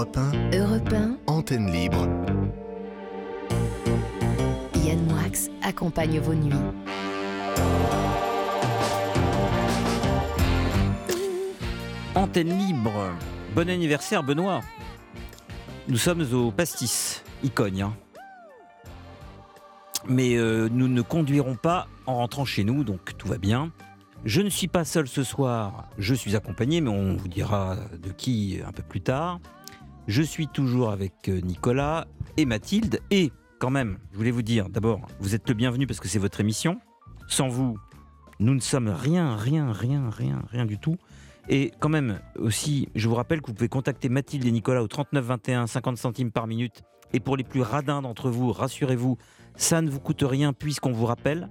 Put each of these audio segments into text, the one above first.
Europe 1, Europe 1, antenne libre. Yann Moix accompagne vos nuits. Antenne libre. Bon anniversaire Benoît. Nous sommes au pastis, Icogne. hein. Mais euh, nous ne conduirons pas en rentrant chez nous, donc tout va bien. Je ne suis pas seul ce soir, je suis accompagné, mais on vous dira de qui un peu plus tard. Je suis toujours avec euh, Nicolas et Mathilde. Et quand même, je voulais vous dire, d'abord, vous êtes le bienvenu parce que c'est votre émission. Sans vous, nous ne sommes rien, rien, rien, rien, rien du tout. Et quand même, aussi, je vous rappelle que vous pouvez contacter Mathilde et Nicolas au 39 21, 50 centimes par minute. Et pour les plus radins d'entre vous, rassurez-vous, ça ne vous coûte rien puisqu'on vous rappelle,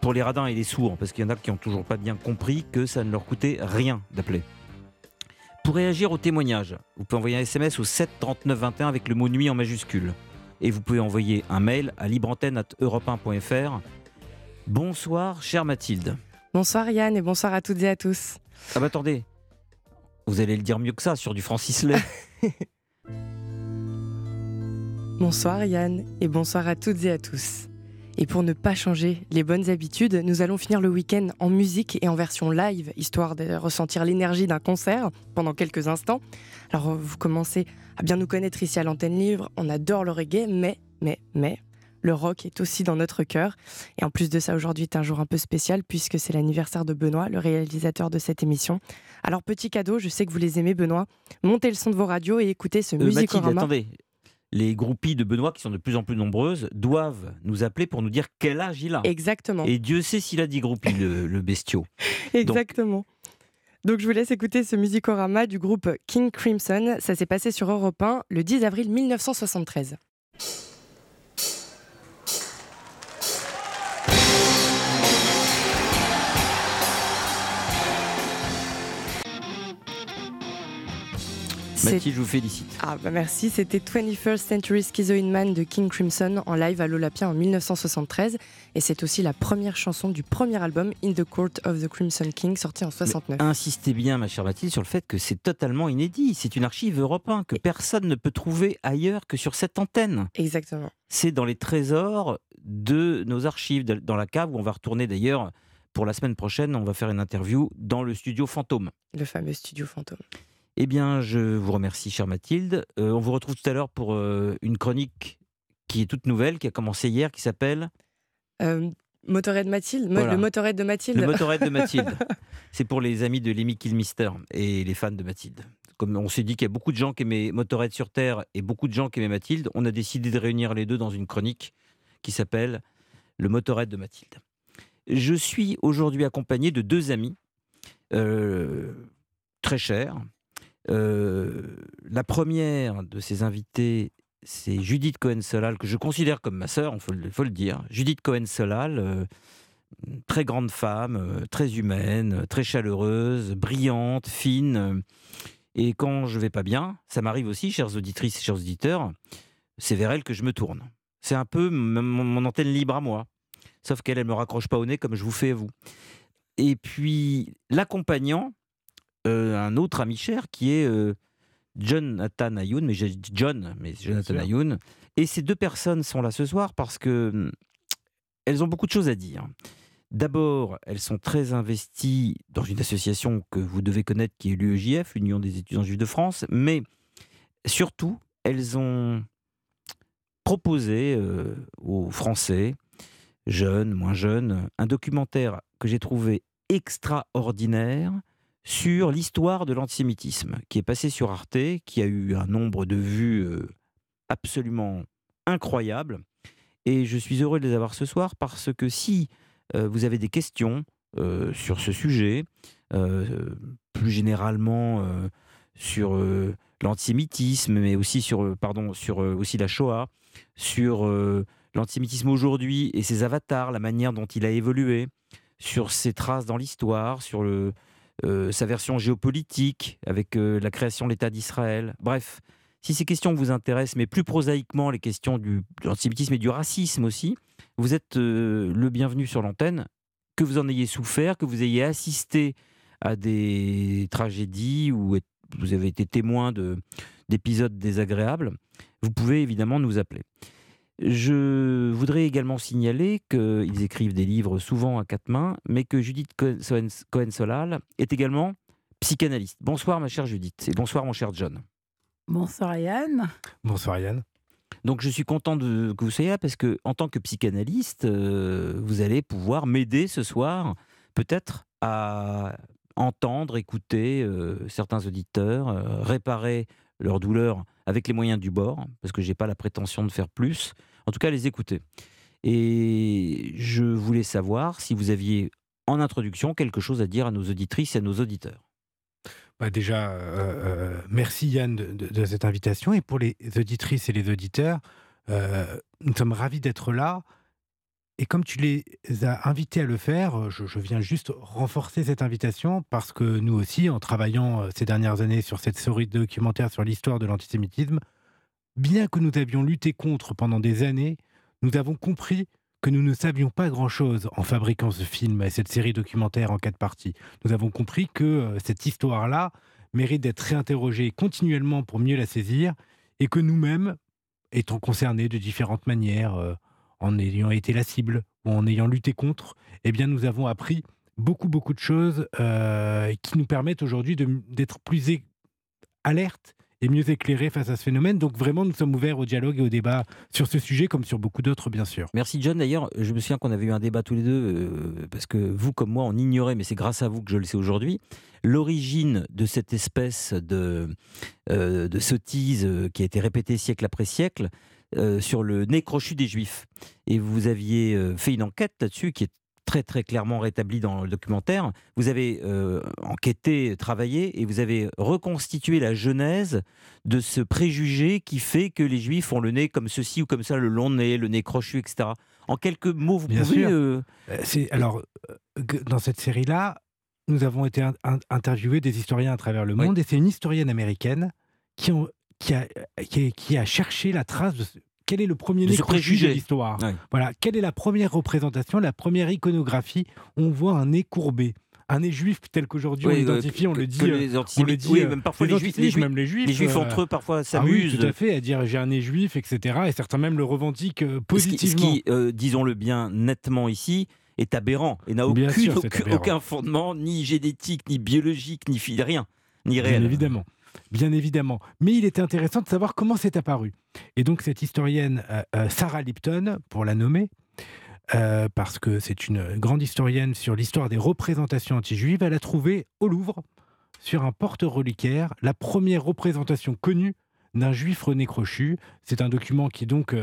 pour les radins et les sourds, parce qu'il y en a qui n'ont toujours pas bien compris que ça ne leur coûtait rien d'appeler. Pour réagir au témoignage, vous pouvez envoyer un SMS au 7 39 21 avec le mot nuit en majuscule. Et vous pouvez envoyer un mail à libreantenne.europe1.fr. Bonsoir, chère Mathilde. Bonsoir Yann et bonsoir à toutes et à tous. Ah bah attendez, vous allez le dire mieux que ça sur du Francis Lay. Bonsoir Yann et bonsoir à toutes et à tous. Et pour ne pas changer les bonnes habitudes, nous allons finir le week-end en musique et en version live, histoire de ressentir l'énergie d'un concert pendant quelques instants. Alors vous commencez à bien nous connaître ici à l'antenne libre, on adore le reggae, mais, mais, mais, le rock est aussi dans notre cœur. Et en plus de ça, aujourd'hui est un jour un peu spécial puisque c'est l'anniversaire de Benoît, le réalisateur de cette émission. Alors petit cadeau, je sais que vous les aimez Benoît, montez le son de vos radios et écoutez ce Euh, Mathilde, attendez. Les groupies de Benoît, qui sont de plus en plus nombreuses, doivent nous appeler pour nous dire quel âge il a. Exactement. Et Dieu sait s'il a dit groupie, le, le bestiau. Exactement. Donc je vous laisse écouter ce musicorama du groupe King Crimson. Ça s'est passé sur Europe 1 le 10 avril 1973. Mathilde, je vous félicite. Ah bah merci, c'était 21st Century Schizoid Man de King Crimson en live à l'Olympia en 1973 et c'est aussi la première chanson du premier album In the Court of the Crimson King sorti en 69. Insistez bien, ma chère Mathilde, sur le fait que c'est totalement inédit. C'est une archive Europe 1 que personne ne peut trouver ailleurs que sur cette antenne. Exactement. C'est dans les trésors de nos archives, dans la cave où on va retourner d'ailleurs. Pour la semaine prochaine, on va faire une interview dans le studio Fantôme. Le fameux studio fantôme. Eh bien, je vous remercie, chère Mathilde. Euh, on vous retrouve tout à l'heure pour euh, une chronique qui est toute nouvelle, qui a commencé hier, qui s'appelle Euh, Motorhead Mathilde, Voilà. le Motorhead de Mathilde. Le motorette de Mathilde. C'est pour les amis de Lemmy Kilmister et les fans de Mathilde. Comme on s'est dit qu'il y a beaucoup de gens qui aimaient Motorhead sur Terre et beaucoup de gens qui aimaient Mathilde, on a décidé de réunir les deux dans une chronique qui s'appelle Le Motorhead de Mathilde. Je suis aujourd'hui accompagné de deux amis euh, très chers. Euh, la première de ces invités, c'est Judith Cohen-Solal, que je considère comme ma sœur, il faut, le- faut le dire. Judith Cohen-Solal, euh, très grande femme, euh, très humaine, très chaleureuse, brillante, fine. Et quand je vais pas bien, ça m'arrive aussi, chères auditrices et chers auditeurs, c'est vers elle que je me tourne. C'est un peu mon antenne libre à moi. Sauf qu'elle, elle me raccroche pas au nez comme je vous fais à vous. Et puis, l'accompagnant, euh, un autre ami cher qui est euh, Jonathan Ayoun, mais j'ai dit John, mais c'est Jonathan. Ayoun. Et ces deux personnes sont là ce soir parce que hum, elles ont beaucoup de choses à dire. D'abord, elles sont très investies dans une association que vous devez connaître qui est l'UEJF, l'Union des étudiants juifs de France, mais surtout, elles ont proposé euh, aux Français, jeunes, moins jeunes, un documentaire que j'ai trouvé extraordinaire sur l'histoire de l'antisémitisme, qui est passé sur Arte, qui a eu un nombre de vues euh, absolument incroyable. Et je suis heureux de les avoir ce soir parce que si euh, vous avez des questions euh, sur ce sujet, plus généralement sur l'antisémitisme, mais aussi sur, pardon, sur aussi la Shoah, sur l'antisémitisme aujourd'hui et ses avatars, la manière dont il a évolué, sur ses traces dans l'histoire, sur le, euh, sa version géopolitique avec euh, la création de l'État d'Israël. Bref, si ces questions vous intéressent, mais plus prosaïquement les questions du, de l'antisémitisme et du racisme aussi, vous êtes euh, le bienvenu sur l'antenne, que vous en ayez souffert, que vous ayez assisté à des tragédies ou êtes- vous avez été témoin de, d'épisodes désagréables, vous pouvez évidemment nous appeler. Je voudrais également signaler qu'ils écrivent des livres souvent à quatre mains, mais que Judith Cohen-Solal est également psychanalyste. Bonsoir ma chère Judith et bonsoir mon cher John. Bonsoir Yann. Bonsoir Yann. Donc je suis content de, que vous soyez là parce que en tant que psychanalyste, euh, vous allez pouvoir m'aider ce soir peut-être à entendre, écouter euh, certains auditeurs, euh, réparer leurs douleurs avec les moyens du bord, parce que je n'ai pas la prétention de faire plus, en tout cas les écouter. Et je voulais savoir si vous aviez en introduction quelque chose à dire à nos auditrices et à nos auditeurs. Bah déjà, euh, euh, merci Yann de, cette invitation. Et pour les auditrices et les auditeurs, euh, nous sommes ravis d'être là. Et comme tu les as invités à le faire, je, je, viens juste renforcer cette invitation parce que nous aussi, en travaillant ces dernières années sur cette série de documentaires sur l'histoire de l'antisémitisme, bien que nous avions lutté contre pendant des années, nous avons compris que nous ne savions pas grand-chose en fabriquant ce film et cette série documentaire en quatre parties. Nous avons compris que euh, cette histoire-là mérite d'être réinterrogée continuellement pour mieux la saisir et que nous-mêmes, étant concernés de différentes manières, euh, en ayant été la cible ou en ayant lutté contre, eh bien nous avons appris beaucoup beaucoup de choses euh, qui nous permettent aujourd'hui d'être plus alertes et mieux éclairé face à ce phénomène. Donc vraiment, nous sommes ouverts au dialogue et au débat sur ce sujet, comme sur beaucoup d'autres, bien sûr. Merci John. D'ailleurs, je me souviens qu'on avait eu un débat tous les deux, euh, parce que vous comme moi, on ignorait, mais c'est grâce à vous que je le sais aujourd'hui, l'origine de cette espèce de, euh, de sottise qui a été répétée siècle après siècle. Sur le nez crochu des juifs. Et vous aviez fait une enquête là-dessus qui est très très clairement rétabli dans le documentaire. Vous avez euh, enquêté, travaillé et vous avez reconstitué la genèse de ce préjugé qui fait que les juifs ont le nez comme ceci ou comme ça, le long nez, le nez crochu, etc. En quelques mots, vous Bien pouvez... Euh, euh, c'est, alors, dans cette série-là, nous avons été interviewés des historiens à travers le monde et c'est une historienne américaine qui, ont, qui, a, qui, a, cherché la trace de, quel est le premier nez de l'histoire Voilà, quelle est la première représentation, la première iconographie? On voit un nez courbé un nez juif tel qu'aujourd'hui on l'identifie, on le dit. Les on le dit oui, même parfois les, juifs, les juifs, même les juifs, les juifs euh, entre eux parfois s'amusent. Ah oui, tout à fait, à dire j'ai un nez juif, etc. Et certains même le revendiquent euh, positivement. Ce qui, euh, disons-le bien nettement ici, est aberrant et n'a aucun, aucun fondement, ni génétique, ni biologique, ni rien, ni réel. Bien évidemment bien évidemment. Mais il était intéressant de savoir comment c'est apparu. Et donc cette historienne, euh, euh, Sarah Lipton, pour la nommer, euh, parce que c'est une grande historienne sur l'histoire des représentations anti-juives, elle a trouvé au Louvre, sur un porte-reliquaire, la première représentation connue d'un juif René Crochu. C'est un document qui donc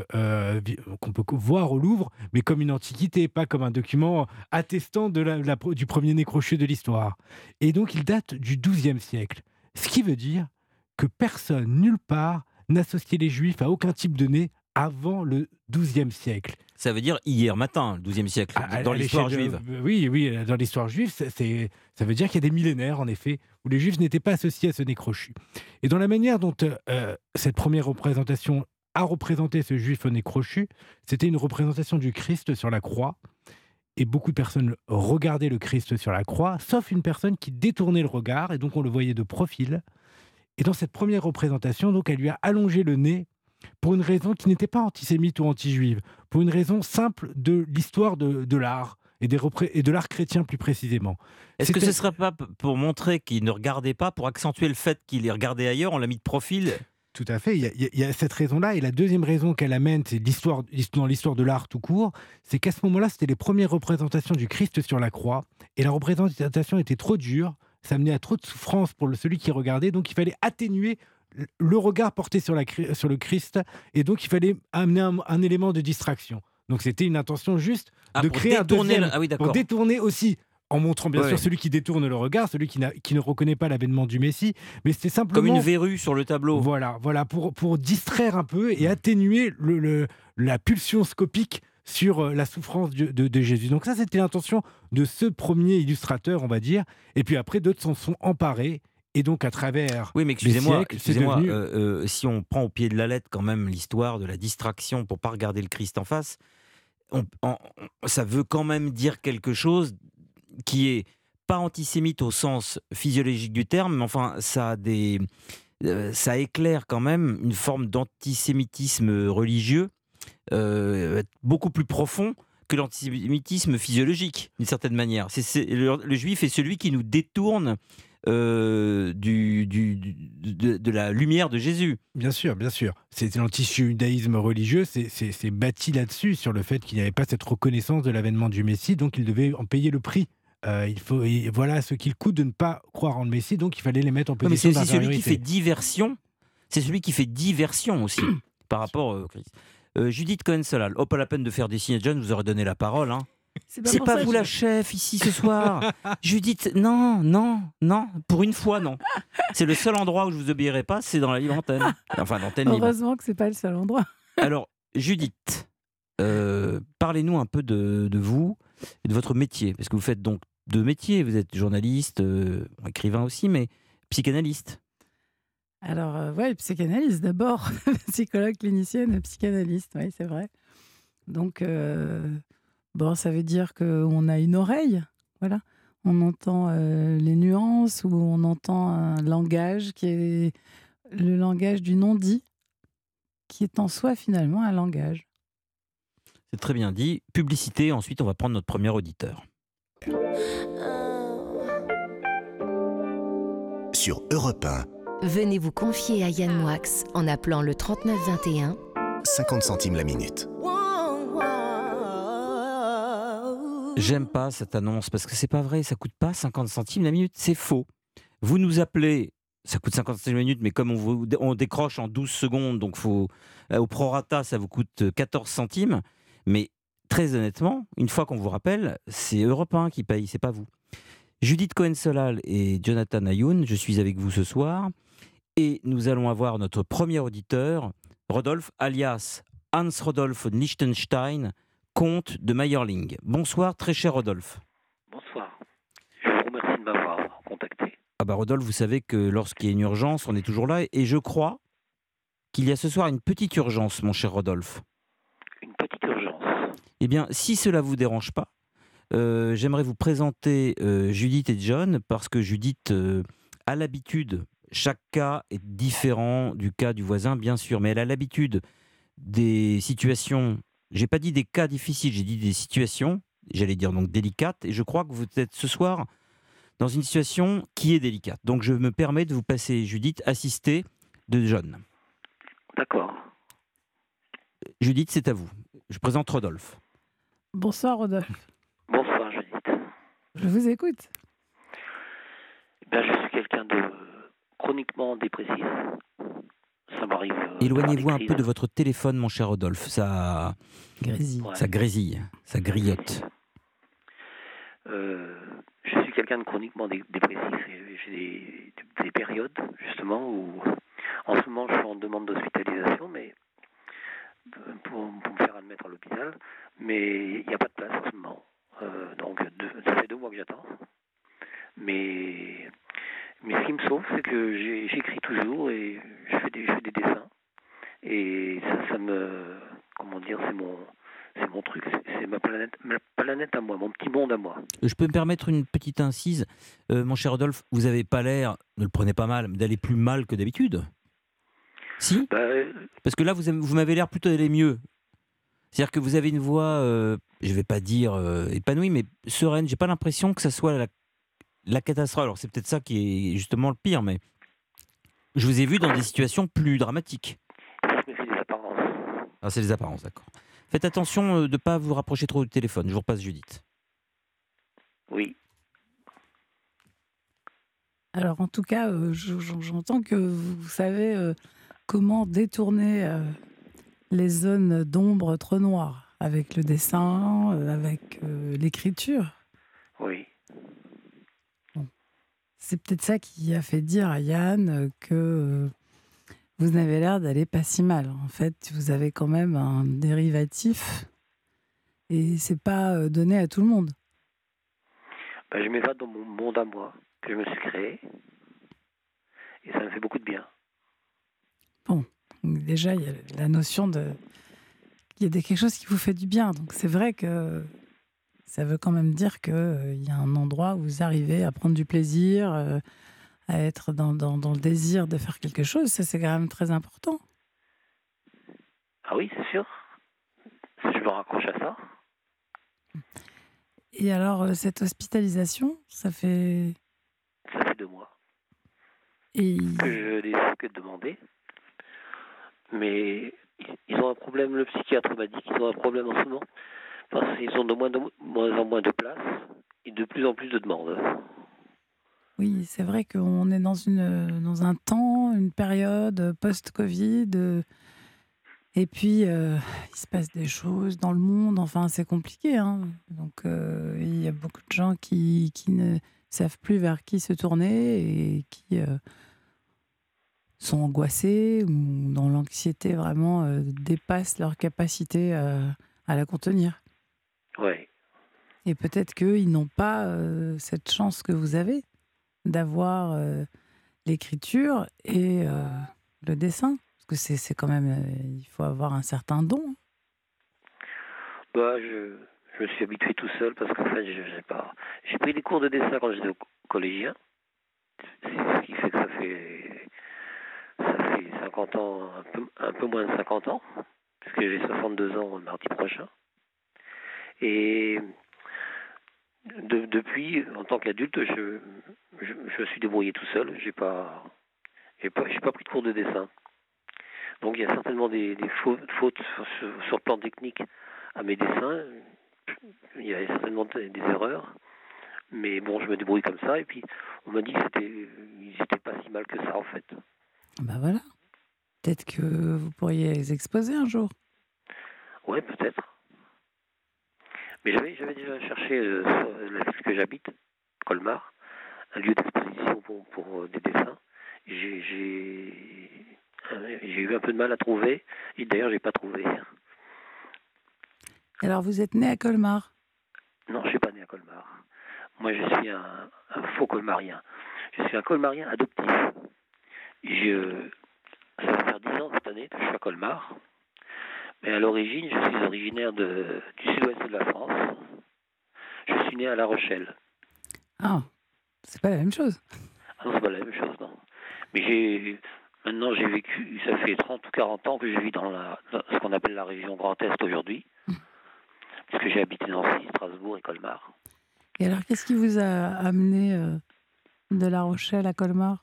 qu'on peut voir au Louvre, mais comme une antiquité, pas comme un document attestant du premier nez crochu de l'histoire. Et donc il date du XIIe siècle. Ce qui veut dire que personne, nulle part, n'associait les juifs à aucun type de nez avant le XIIe siècle. Ça veut dire hier matin, le XIIe siècle, dans l'histoire juive. oui, oui, dans l'histoire juive, ça veut dire qu'il y a des millénaires, en effet, où les juifs n'étaient pas associés à ce nez crochu. Et dans la manière dont euh, cette première représentation a représenté ce juif au nez crochu, c'était une représentation du Christ sur la croix. Et beaucoup de personnes regardaient le Christ sur la croix, sauf une personne qui détournait le regard, et donc on le voyait de profil. Et dans cette première représentation, donc, elle lui a allongé le nez pour une raison qui n'était pas antisémite ou anti-juive, pour une raison simple de l'histoire de, l'art et, et de l'art chrétien plus précisément. Est-ce que ce ne serait pas pour montrer qu'il ne regardait pas, pour accentuer le fait qu'il est regardé ailleurs, on l'a mis de profil? Tout à fait. Il y, a, cette raison-là. Et la deuxième raison qu'elle amène, c'est l'histoire, dans l'histoire de l'art tout court, c'est qu'à ce moment-là, c'était les premières représentations du Christ sur la croix. Et la représentation était trop dure. Ça menait à trop de souffrance pour celui qui regardait. Donc il fallait atténuer le regard porté sur, la, sur le Christ. Et donc il fallait amener un, élément de distraction. Donc c'était une intention juste ah, de créer un deuxième, ah oui, pour détourner aussi en montrant bien sûr celui qui détourne le regard, celui qui, qui ne reconnaît pas l'avènement du Messie, mais c'était simplement comme une verrue sur le tableau. Voilà, voilà pour pour distraire un peu et atténuer le, la pulsion scopique sur euh, la souffrance de, de, Jésus. Donc ça, c'était l'intention de ce premier illustrateur, on va dire. Et puis après, d'autres s'en sont emparés. Et donc à travers. Oui, mais excusez-moi, excusez-moi. Euh, euh, si on prend au pied de la lettre quand même l'histoire de la distraction pour pas regarder le Christ en face, ça veut quand même dire quelque chose qui est pas antisémite au sens physiologique du terme, mais enfin, ça a des, euh, ça éclaire quand même une forme d'antisémitisme religieux euh, beaucoup plus profond que l'antisémitisme physiologique, d'une certaine manière. C'est, le, juif est celui qui nous détourne euh, du, du, de, la lumière de Jésus. Bien sûr, bien sûr. C'est l'antijudaïsme religieux, c'est bâti là-dessus, sur le fait qu'il n'y avait pas cette reconnaissance de l'avènement du Messie, donc il devait en payer le prix. Euh, il faut, et voilà ce qu'il coûte de ne pas croire en le Messie, donc il fallait les mettre en position Mais c'est celui qui fait diversion. C'est celui qui fait diversion aussi par rapport au Christ. Euh, Judith Cohen-Solal, oh pas la peine de faire des signes John, vous aurais donné la parole. Hein. C'est pas, pas vous la chef ici ce soir. Judith, non, non, non, pour une fois non. C'est le seul endroit où je vous obéirai pas, c'est dans la libre antenne. Enfin, l'antenne libre. Heureusement que c'est pas le seul endroit. Alors, Judith, euh, parlez-nous un peu de, de, vous et de votre métier, parce que vous faites donc deux métiers. Vous êtes journaliste, euh, écrivain aussi, mais psychanalyste. Alors, euh, ouais, psychanalyste d'abord, psychologue clinicienne, psychanalyste, oui, c'est vrai. Donc, euh, bon, ça veut dire qu'on a une oreille, voilà. On entend euh, les nuances ou on entend un langage qui est le langage du non-dit, qui est en soi finalement un langage. C'est très bien dit. Publicité, ensuite on va prendre notre premier auditeur. Sur Europe 1. Venez vous confier à Yann Moix en appelant le 3921. 50 centimes la minute. J'aime pas cette annonce parce que c'est pas vrai, ça coûte pas 50 centimes la minute, c'est faux. Vous nous appelez, ça coûte 50 centimes la minute, mais comme on, vous, on décroche en 12 secondes, donc faut, euh, au prorata, ça vous coûte 14 centimes. Mais très honnêtement, une fois qu'on vous rappelle, c'est Europe 1 qui paye, c'est pas vous. Judith Cohen-Solal et Jonathan Ayoun, je suis avec vous ce soir. Et nous allons avoir notre premier auditeur, Rodolphe, alias Hans Rodolphe Liechtenstein, comte de Meyerling. Bonsoir, très cher Rodolphe. Bonsoir. Je vous remercie de m'avoir contacté. Ah bah Rodolphe, vous savez que lorsqu'il y a une urgence, on est toujours là. Et je crois qu'il y a ce soir une petite urgence, mon cher Rodolphe. Une petite urgence. Eh bien, si cela vous dérange pas, euh, j'aimerais vous présenter euh, Judith et John, parce que Judith euh, a l'habitude chaque cas est différent du cas du voisin, bien sûr, mais elle a l'habitude des situations. J'ai pas dit des cas difficiles, j'ai dit des situations, j'allais dire donc délicates, et je crois que vous êtes ce soir dans une situation qui est délicate. Donc je me permets de vous passer, Judith, assistée de John. D'accord. Judith, c'est à vous. Je présente Rodolphe. Bonsoir Rodolphe. Bonsoir Judith. Je vous écoute. Ben, je suis quelqu'un de chroniquement dépressif. Ça m'arrive. Euh, Éloignez-vous un peu de votre téléphone, mon cher Rodolphe. Ça grésille. Ça grésille. Ça griotte. Euh, je suis quelqu'un de chroniquement dépressif. J'ai des, périodes, justement, où en ce moment je suis en demande d'hospitalisation, mais pour, me faire admettre à l'hôpital. Mais il n'y a pas de place en ce moment. Euh, donc ça fait deux mois que j'attends. Mais mais ce qui me sauve, c'est que j'écris toujours et je fais des, je fais des dessins. Et ça, ça me. Comment dire, c'est mon. C'est mon truc, c'est ma planète, ma planète à moi, mon petit monde à moi. Je peux me permettre une petite incise, euh, mon cher Rodolphe, vous n'avez pas l'air, ne le prenez pas mal, d'aller plus mal que d'habitude. Si bah, euh, Parce que là, vous, vous m'avez l'air plutôt d'aller mieux. C'est-à-dire que vous avez une voix, euh, je ne vais pas dire épanouie, mais sereine. J'ai pas l'impression que ça soit la la catastrophe. Alors c'est peut-être ça qui est justement le pire, mais je vous ai vu dans des situations plus dramatiques. C'est des apparences. Ah, c'est des apparences, d'accord. Faites attention euh, de ne pas vous rapprocher trop du téléphone. Je vous repasse Judith. Oui. Alors en tout cas, euh, j'entends que vous savez euh, comment détourner les zones d'ombre trop noires? Avec le dessin, avec l'écriture? Oui. C'est peut-être ça qui a fait dire à Yann euh, que euh, vous n'avez l'air d'aller pas si mal. En fait, vous avez quand même un dérivatif et c'est pas euh, donné à tout le monde. Ben, je m'évade dans mon monde à moi que je me suis créé et ça me fait beaucoup de bien. Bon, déjà, il y a la notion de. Il y a quelque chose qui vous fait du bien. Donc c'est vrai que ça veut quand même dire qu'il euh, y a un endroit où vous arrivez à prendre du plaisir, euh, à être dans, dans, dans, le désir de faire quelque chose, ça c'est quand même très important. Ah oui, c'est sûr. Je me raccroche à ça. Et alors, euh, cette hospitalisation, ça fait. Ça fait deux mois. Et... Que je n'ai que demander. Mais ils ont un problème, le psychiatre m'a dit qu'ils ont un problème en ce moment. Parce qu'ils ont de moins, en moins de place et de plus en plus de demandes. Oui, c'est vrai qu'on est dans, une, dans un temps, une période post-Covid. Et puis, euh, il se passe des choses dans le monde. Enfin, c'est compliqué. Hein. Donc, euh, il y a beaucoup de gens qui, qui, ne savent plus vers qui se tourner et qui euh, sont angoissés ou dans l'anxiété vraiment dépassent leur capacité à la contenir. Ouais. Et peut-être qu'ils n'ont pas cette chance que vous avez d'avoir l'écriture et le dessin. Parce que c'est quand même. il faut avoir un certain don. Bah, je, je me suis habitué tout seul parce qu'en fait, j'ai pas. J'ai pris des cours de dessin quand j'étais collégien. C'est ce qui fait que ça fait. Ça fait 50 ans, un peu, un peu moins de 50 ans, puisque j'ai 62 ans mardi prochain. Et depuis, en tant qu'adulte, je, je, je, suis débrouillé tout seul. J'ai pas, j'ai pas, pas pris de cours de dessin. Donc il y a certainement des, fautes, sur, le plan technique à mes dessins. Il y a certainement des, erreurs. Mais bon, je me débrouille comme ça. Et puis, on m'a dit que c'était, n'étaient pas si mal que ça, en fait. Ben voilà. Peut-être que vous pourriez les exposer un jour. Oui, peut-être. Mais j'avais, déjà cherché euh, la ville que j'habite, Colmar, un lieu d'exposition pour, pour euh, des dessins. J'ai, j'ai eu un peu de mal à trouver. Et d'ailleurs, j'ai pas trouvé. Alors, vous êtes né à Colmar? Non, je suis pas né à Colmar. Moi, je suis un, faux colmarien. Je suis un colmarien adoptif. Je, ça va faire 10 ans cette année que je suis à Colmar. Mais à l'origine, je suis originaire de, du sud-ouest de la France. Je suis né à La Rochelle. Ah, c'est pas la même chose. Ah non, c'est pas la même chose, non. Mais j'ai Maintenant, j'ai vécu, ça fait 30 ou 40 ans que je vis dans, la, ce qu'on appelle la région Grand Est aujourd'hui, puisque j'ai habité Nancy, Strasbourg et Colmar. Et alors, qu'est-ce qui vous a amené euh, de La Rochelle à Colmar?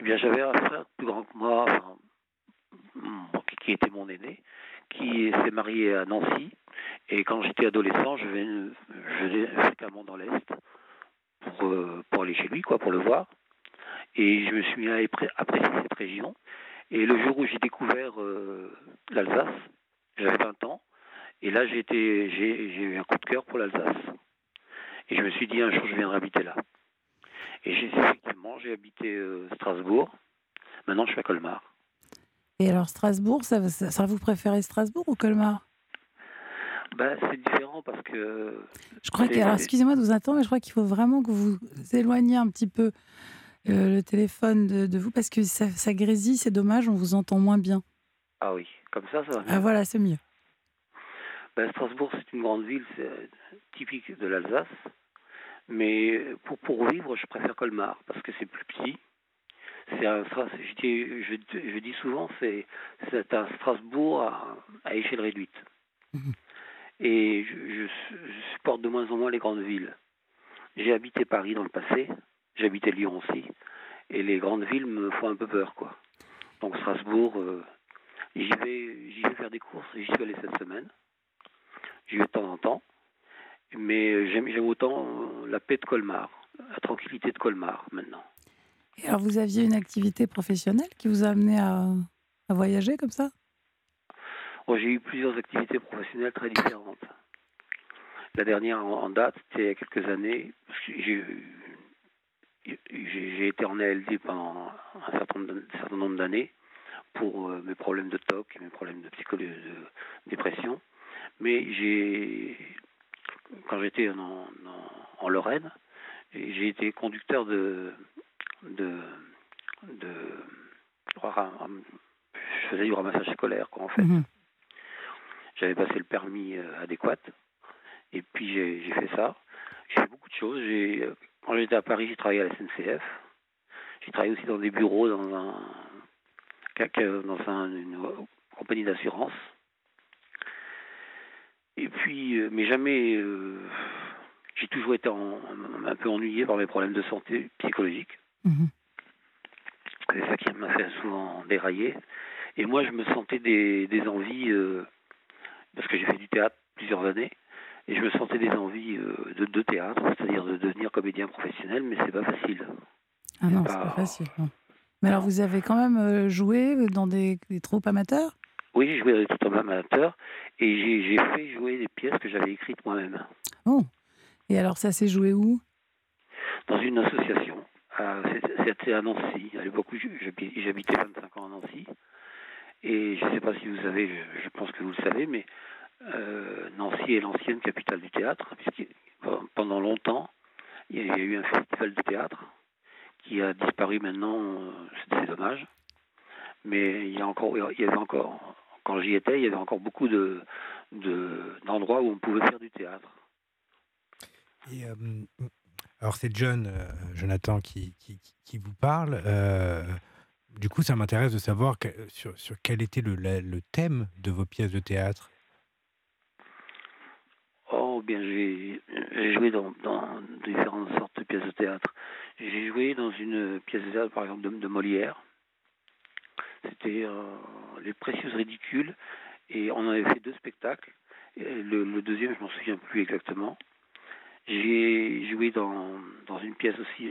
Eh bien, j'avais un frère plus grand que moi, qui était mon aîné, qui s'est marié à Nancy. Et quand j'étais adolescent, je venais, fréquemment dans l'Est pour, euh, pour aller chez lui, quoi, pour le voir. Et je me suis mis à apprécier cette région. Et le jour où j'ai découvert euh, l'Alsace, j'avais 20 ans, et là j'ai eu un coup de cœur pour l'Alsace. Et je me suis dit un jour je viendrai habiter là. Et effectivement j'ai habité euh, Strasbourg. Maintenant je suis à Colmar. Et alors Strasbourg, ça, ça, vous préférez Strasbourg ou Colmar? Ben, c'est différent parce que. Je crois que. Alors, excusez-moi de vous attendre, mais je crois qu'il faut vraiment que vous éloigniez un petit peu le téléphone de, vous parce que ça, ça grésille, c'est dommage, on vous entend moins bien. Ah oui, comme ça, ça va. Ah voilà, c'est mieux. Ben, Strasbourg, c'est une grande ville, euh, typique de l'Alsace. Mais pour, pour vivre, je préfère Colmar parce que c'est plus petit. C'est un, je, dis, je, dis souvent, c'est, c'est un Strasbourg à, échelle réduite. Mhm. Et je, je, supporte de moins en moins les grandes villes. J'ai habité Paris dans le passé, J'habitais Lyon aussi. Et les grandes villes me font un peu peur, quoi. Donc Strasbourg, euh, j'y vais, j'y vais faire des courses. J'y suis allé cette semaine. J'y vais de temps en temps. Mais j'aime, j'aime autant euh, la paix de Colmar, la tranquillité de Colmar maintenant. Et alors vous aviez une activité professionnelle qui vous a amené à, à voyager comme ça? Oh, J'ai eu plusieurs activités professionnelles très différentes. La dernière en date, c'était il y a quelques années. J'ai été en ALD pendant un certain, certain nombre d'années pour euh, mes problèmes de TOC mes problèmes de psychologie, de dépression. Mais j'ai, quand j'étais en, en, Lorraine, j'ai été conducteur de, de, de, je faisais du ramassage scolaire, quoi, en fait. Mhm. J'avais passé le permis euh, adéquat, et puis j'ai fait ça. J'ai fait beaucoup de choses. J'ai quand j'étais à Paris, j'ai travaillé à la SNCF. J'ai travaillé aussi dans des bureaux, dans un, dans un, une compagnie d'assurance. Et puis, euh, mais jamais, euh, j'ai toujours été un peu ennuyé par mes problèmes de santé psychologique. Mhm. C'est ça qui m'a fait souvent dérailler. Et moi, je me sentais des, des envies, euh, parce que j'ai fait du théâtre plusieurs années, et je me sentais des envies de, de, théâtre, c'est-à-dire de devenir comédien professionnel, mais c'est pas facile. Ah non, c'est pas facile. Mais alors, vous avez quand même joué dans des, des troupes amateurs? Oui, j'ai joué avec tout un amateur et j'ai fait jouer des pièces que j'avais écrites moi-même. Oh Et alors, ça s'est joué où? Dans une association. C'était à Nancy. À l'époque où j'habitais 25 ans à Nancy. Et je ne sais pas si vous savez, je, pense que vous le savez, mais euh, Nancy est l'ancienne capitale du théâtre, puisque pendant longtemps, il y a eu un festival de théâtre qui a disparu maintenant, euh, c'est dommage. Mais il y, a encore, il y avait encore quand j'y étais, il y avait encore beaucoup de, d'endroits où on pouvait faire du théâtre. Euh, alors c'est John, euh, Jonathan, qui, qui, vous parle. Euh, du coup, ça m'intéresse de savoir sur, sur, quel était le, le, thème de vos pièces de théâtre. Oh, bien, j'ai, joué dans, dans, différentes sortes de pièces de théâtre. J'ai joué dans une pièce de théâtre, par exemple, de Molière. C'était Les Précieuses Ridicules. Et on avait fait deux spectacles. Le, deuxième, je m'en souviens plus exactement. J'ai joué dans, dans une pièce aussi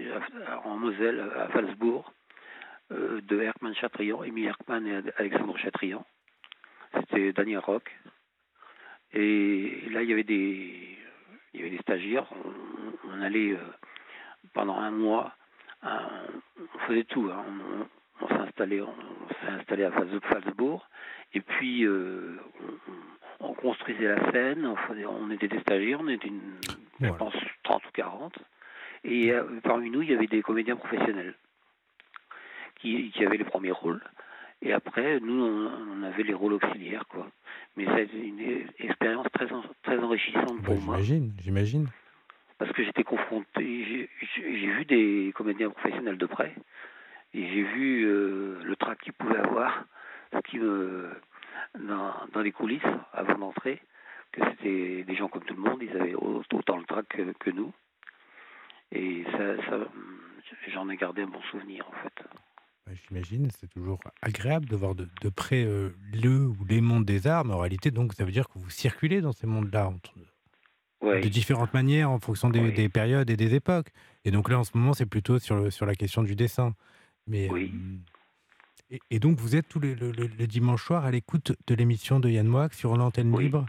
en Moselle, à Falsbourg, euh, de Herkman Chatrian, Émile Herkman et Alexandre Chatrian. C'était Daniel Rock. Et là, il y avait des, il y avait des stagiaires. On, allait euh, pendant un mois, on faisait tout. Hein s'est installé, on, s'est installé à Falsbourg, et puis euh, on, construisait la scène, on, était des stagiaires, on était une, je pense 30 ou 40, et euh, parmi nous il y avait des comédiens professionnels qui, qui avaient les premiers rôles, et après nous on, avait les rôles auxiliaires quoi. Mais c'est une expérience très très enrichissante pour moi. J'imagine, j'imagine. Parce que j'étais confronté, j'ai vu des comédiens professionnels de près. Et j'ai vu euh, le trac qu'ils pouvaient avoir, ce qui dans, dans, les coulisses, avant d'entrer, que c'était des gens comme tout le monde, ils avaient autant le trac que, nous. Et ça, ça j'en ai gardé un bon souvenir, en fait. J'imagine, c'est toujours agréable de voir de, de près euh, le ou les mondes des arts, mais en réalité, donc, ça veut dire que vous circulez dans ces mondes-là de différentes manières en fonction des, des, périodes et des époques. Et donc là, en ce moment, c'est plutôt sur, le, sur la question du dessin. Mais, oui. et, donc, vous êtes tous les, le, dimanche soir à l'écoute de l'émission de Yann Moix sur l'antenne libre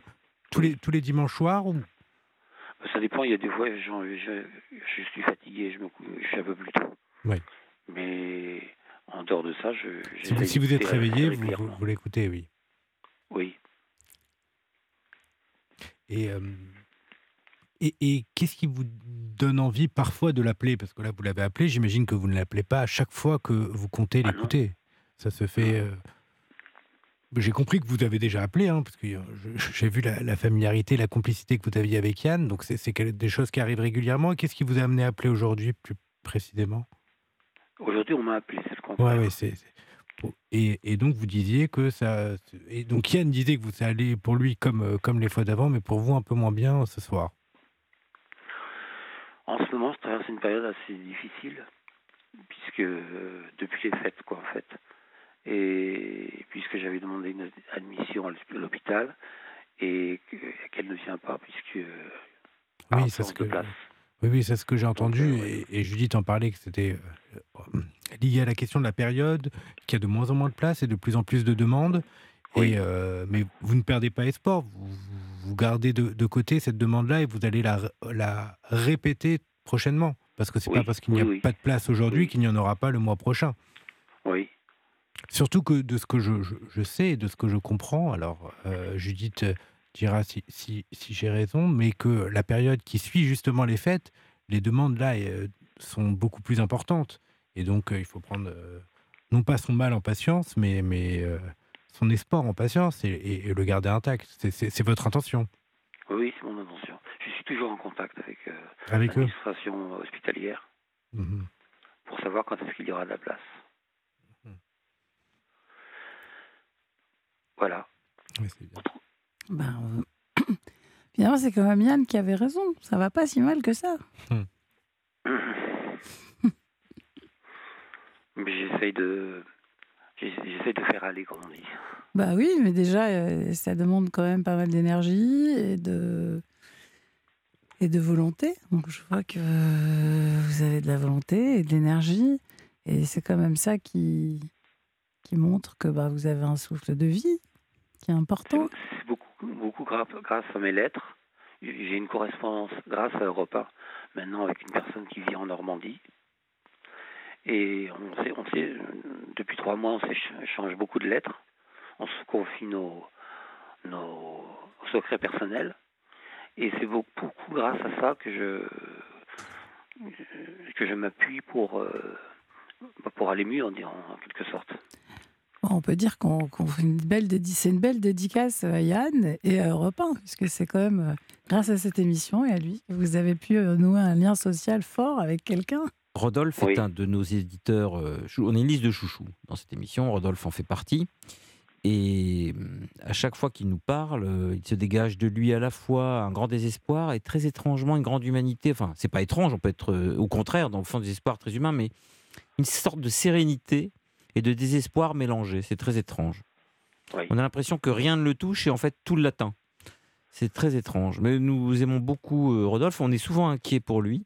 tous les, tous les dimanches soirs ou... Ça dépend, il y a des fois, je, je, suis fatigué, je, me, je suis un peu plus tôt. Oui. Mais en dehors de ça, je. Si vous, si vous êtes réveillé, vous, vous, l'écoutez, oui. Oui. Et. Et, qu'est-ce qui vous donne envie parfois de l'appeler? Parce que là, vous l'avez appelé, j'imagine que vous ne l'appelez pas à chaque fois que vous comptez ah l'écouter. Ça se fait. Euh, j'ai compris que vous avez déjà appelé, hein, parce que euh, j'ai vu la, familiarité, la complicité que vous aviez avec Yann. Donc, c'est des choses qui arrivent régulièrement. Qu'est-ce qui vous a amené à appeler aujourd'hui, plus précisément? Aujourd'hui, on m'a appelé, c'est le contraire. Ouais, ouais, c'est. Et, et, donc vous disiez que ça. Et donc Yann disait que vous allez pour lui comme, euh, comme les fois d'avant, mais pour vous un peu moins bien ce soir. En ce moment, je traverse une période assez difficile, puisque euh, depuis les fêtes, quoi, en fait. Et puisque j'avais demandé une admission à l'hôpital et qu'elle ne vient pas, puisque. Oui, c'est ce que. Oui, oui, c'est ce que j'ai entendu. Euh, et, Judith en parlait que c'était euh, lié à la question de la période, qu'il y a de moins en moins de place et de plus en plus de demandes. Et, mais vous ne perdez pas espoir. Vous, vous gardez de, côté cette demande-là et vous allez la, la répéter prochainement. Parce que c'est pas parce qu'il n'y a pas de place aujourd'hui qu'il n'y en aura pas le mois prochain. Oui. Surtout que de ce que je, je, sais et de ce que je comprends, alors euh, Judith dira si, si, si j'ai raison, mais que la période qui suit justement les fêtes, les demandes là euh, sont beaucoup plus importantes. Et donc euh, il faut prendre non pas son mal en patience, mais, mais son espoir en patience et, le garder intact. C'est votre intention Oui, c'est mon intention. Je suis toujours en contact avec, euh, l'administration hospitalière mhm. pour savoir quand est-ce qu'il y aura de la place. Mhm. Voilà. Oui, c'est bien. Ben, euh, Finalement, c'est quand même Yann qui avait raison. Ça va pas si mal que ça. Mais j'essaye de, j'essaye de faire aller, comme on dit. Bah oui, mais déjà, euh, ça demande quand même pas mal d'énergie et de, et de volonté. Donc je vois que vous avez de la volonté et de l'énergie. Et c'est quand même ça qui, qui montre que bah, vous avez un souffle de vie qui est important. C'est beaucoup, beaucoup grâce à mes lettres. J'ai une correspondance grâce à Europa, maintenant avec une personne qui vit en Normandie. Et on sait, depuis trois mois, on s'échange beaucoup de lettres. On se confie nos, nos secrets personnels. Et c'est beaucoup, grâce à ça que je, que je m'appuie pour, euh, pour aller mieux, en, en quelque sorte. On peut dire qu'on c'est une belle dédicace à Yann et à Europe 1, puisque c'est quand même euh, grâce à cette émission et à lui que vous avez pu euh, nouer un lien social fort avec quelqu'un. Rodolphe Oui. est un de nos éditeurs. euh, on a une liste de chouchous dans cette émission. Rodolphe en fait partie. Et hum, à chaque fois qu'il nous parle, euh, il se dégage de lui à la fois un grand désespoir et très étrangement une grande humanité. Enfin, c'est pas étrange, on peut être euh, au contraire, dans le fond, désespoir très humain, mais une sorte de sérénité et de désespoir mélangés. C'est très étrange. Oui. On a l'impression que rien ne le touche et en fait tout l'atteint. C'est très étrange. Mais nous aimons beaucoup Rodolphe. On est souvent inquiets pour lui.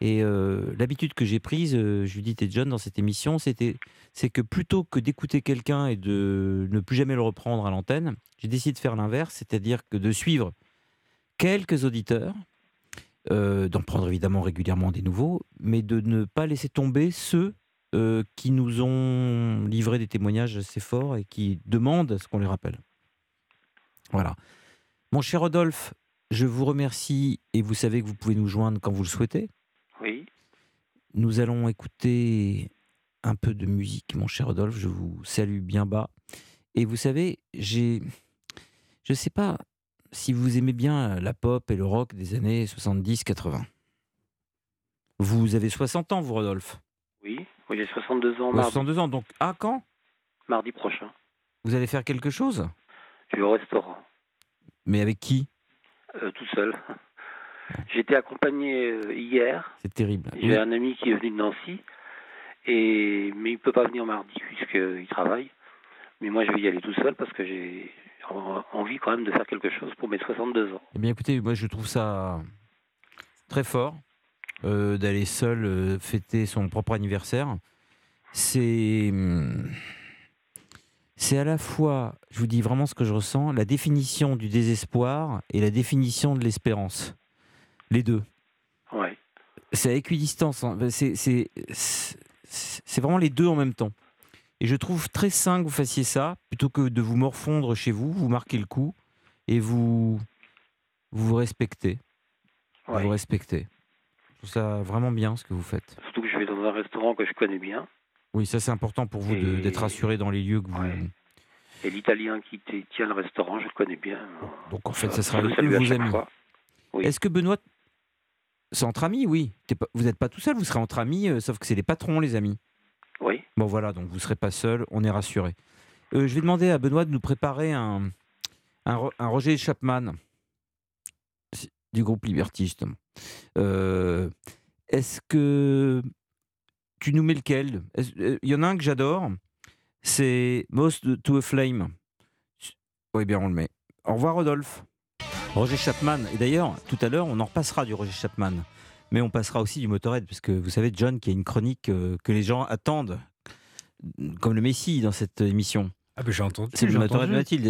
Et euh, l'habitude que j'ai prise, euh, Judith et John, dans cette émission, c'était, c'est que plutôt que d'écouter quelqu'un et de ne plus jamais le reprendre à l'antenne, j'ai décidé de faire l'inverse, c'est-à-dire que de suivre quelques auditeurs, euh, d'en prendre évidemment régulièrement des nouveaux, mais de ne pas laisser tomber ceux qui nous ont livré des témoignages assez forts et qui demandent ce qu'on les rappelle. Voilà. Mon cher Rodolphe, je vous remercie et vous savez que vous pouvez nous joindre quand vous le souhaitez. Oui. Nous allons écouter un peu de musique, mon cher Rodolphe. Je vous salue bien bas. Et vous savez, j'ai. Je ne sais pas si vous aimez bien la pop et le rock des années 70-80. Vous avez 60 ans, vous, Rodolphe Oui. Oui, j'ai 62 ans Vous avez mardi, 62 ans, donc à quand? Mardi prochain. Vous allez faire quelque chose? Je vais au restaurant, Mais avec qui? Euh, tout seul. Été accompagné euh, hier. C'est terrible. J'ai un ami qui est venu de Nancy, et mais il peut pas venir mardi puisqu'il travaille. Mais moi, je vais y aller tout seul parce que j'ai en- envie quand même de faire quelque chose pour mes 62 ans. Eh bien, écoutez, moi, je trouve ça très fort euh, d'aller seul euh, fêter son propre anniversaire. C'est. hum, C'est à la fois, je vous dis vraiment ce que je ressens, la définition du désespoir et la définition de l'espérance. Les deux. Ouais. C'est à équidistance. hein. C'est- vraiment les deux en même temps. Et je trouve très sain que vous fassiez ça, plutôt que de vous morfondre chez vous, vous marquez le coup et vous vous, vous respectez. Vous ouais. vous respectez. Je trouve ça vraiment bien ce que vous faites. Surtout que je vais dans un restaurant que je connais bien. Oui, ça c'est important pour vous Et- d'être assuré dans les lieux que vous. Ouais. Et l'Italien qui tient le restaurant, je le connais bien. Donc en fait, ça sera le vos chaque amis. Oui. Est-ce que Benoît, c'est entre amis, oui. Pas- vous n'êtes pas tout seul, vous serez entre amis, euh, sauf que c'est les patrons, les amis. Oui. Bon voilà, donc vous ne serez pas seul, on est rassuré. Euh, je vais demander à Benoît de nous préparer un, un, Ro- un Roger Chapman du groupe Liberty, justement. Euh, Est-ce que tu nous mets lequel? Est-ce- euh, Il y en a un que j'adore, c'est Most to a Flame. Oui, bien, on le met. Au revoir, Rodolphe. Roger Chapman. Et d'ailleurs, tout à l'heure, on en repassera du Roger Chapman. Mais on passera aussi du Motorhead, parce que vous savez, John, qui a une chronique euh, que les gens attendent, comme le Messie dans cette émission. Ah, ben j'ai entendu. C'est le Motorhead de. Mathilde.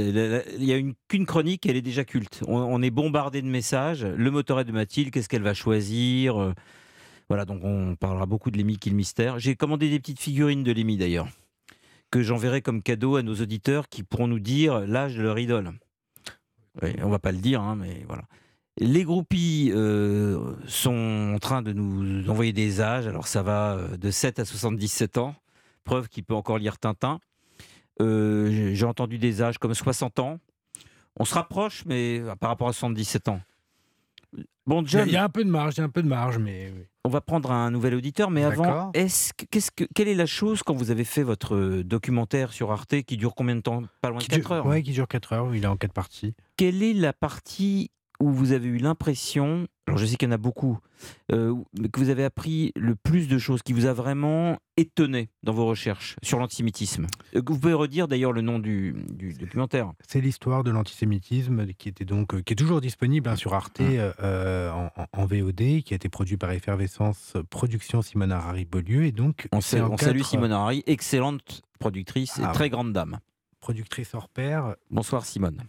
Il y a une qu'une chronique, elle est déjà culte. On, on est bombardé de messages. Le Motorhead de Mathilde, qu'est-ce qu'elle va choisir Euh, Voilà, donc on parlera beaucoup de Lémi qui est le mystère. J'ai commandé des petites figurines de Lémi d'ailleurs, que j'enverrai comme cadeau à nos auditeurs qui pourront nous dire l'âge de leur idole. Oui, on va pas le dire, hein, mais voilà. Les groupies euh, sont en train de nous envoyer des âges. Alors ça va euh, de 7 à 77 ans. Preuve qu'il peut encore lire Tintin. Euh, j'ai- entendu des âges comme 60 ans. On se rapproche, mais par rapport à 77 ans. Bon, Il y a- John, il y a un peu de marge, il y a un peu de marge, mais oui. on va prendre un nouvel auditeur, mais avant, est-ce que, qu'est-ce que, quelle est la chose quand vous avez fait votre euh, documentaire sur Arte qui dure combien de temps? Pas loin de Qui 4 dure, heures. ouais, qui dure 4 heures, il est en 4 parties. Quelle est la partie où vous avez eu l'impression, alors je sais qu'il y en a beaucoup, euh, que vous avez appris le plus de choses, qui vous a vraiment étonné dans vos recherches sur l'antisémitisme Euh, Vous pouvez redire d'ailleurs le nom du, du documentaire. C'est l'histoire de l'antisémitisme qui était donc euh, qui est toujours disponible hein, sur Arte euh, euh, en, VOD, qui a été produit par Effervescence Production Simone Harari Beaulieu et donc On, salue Simone Harari, excellente productrice et Ah, très grande dame. productrice hors pair Bonsoir Simone.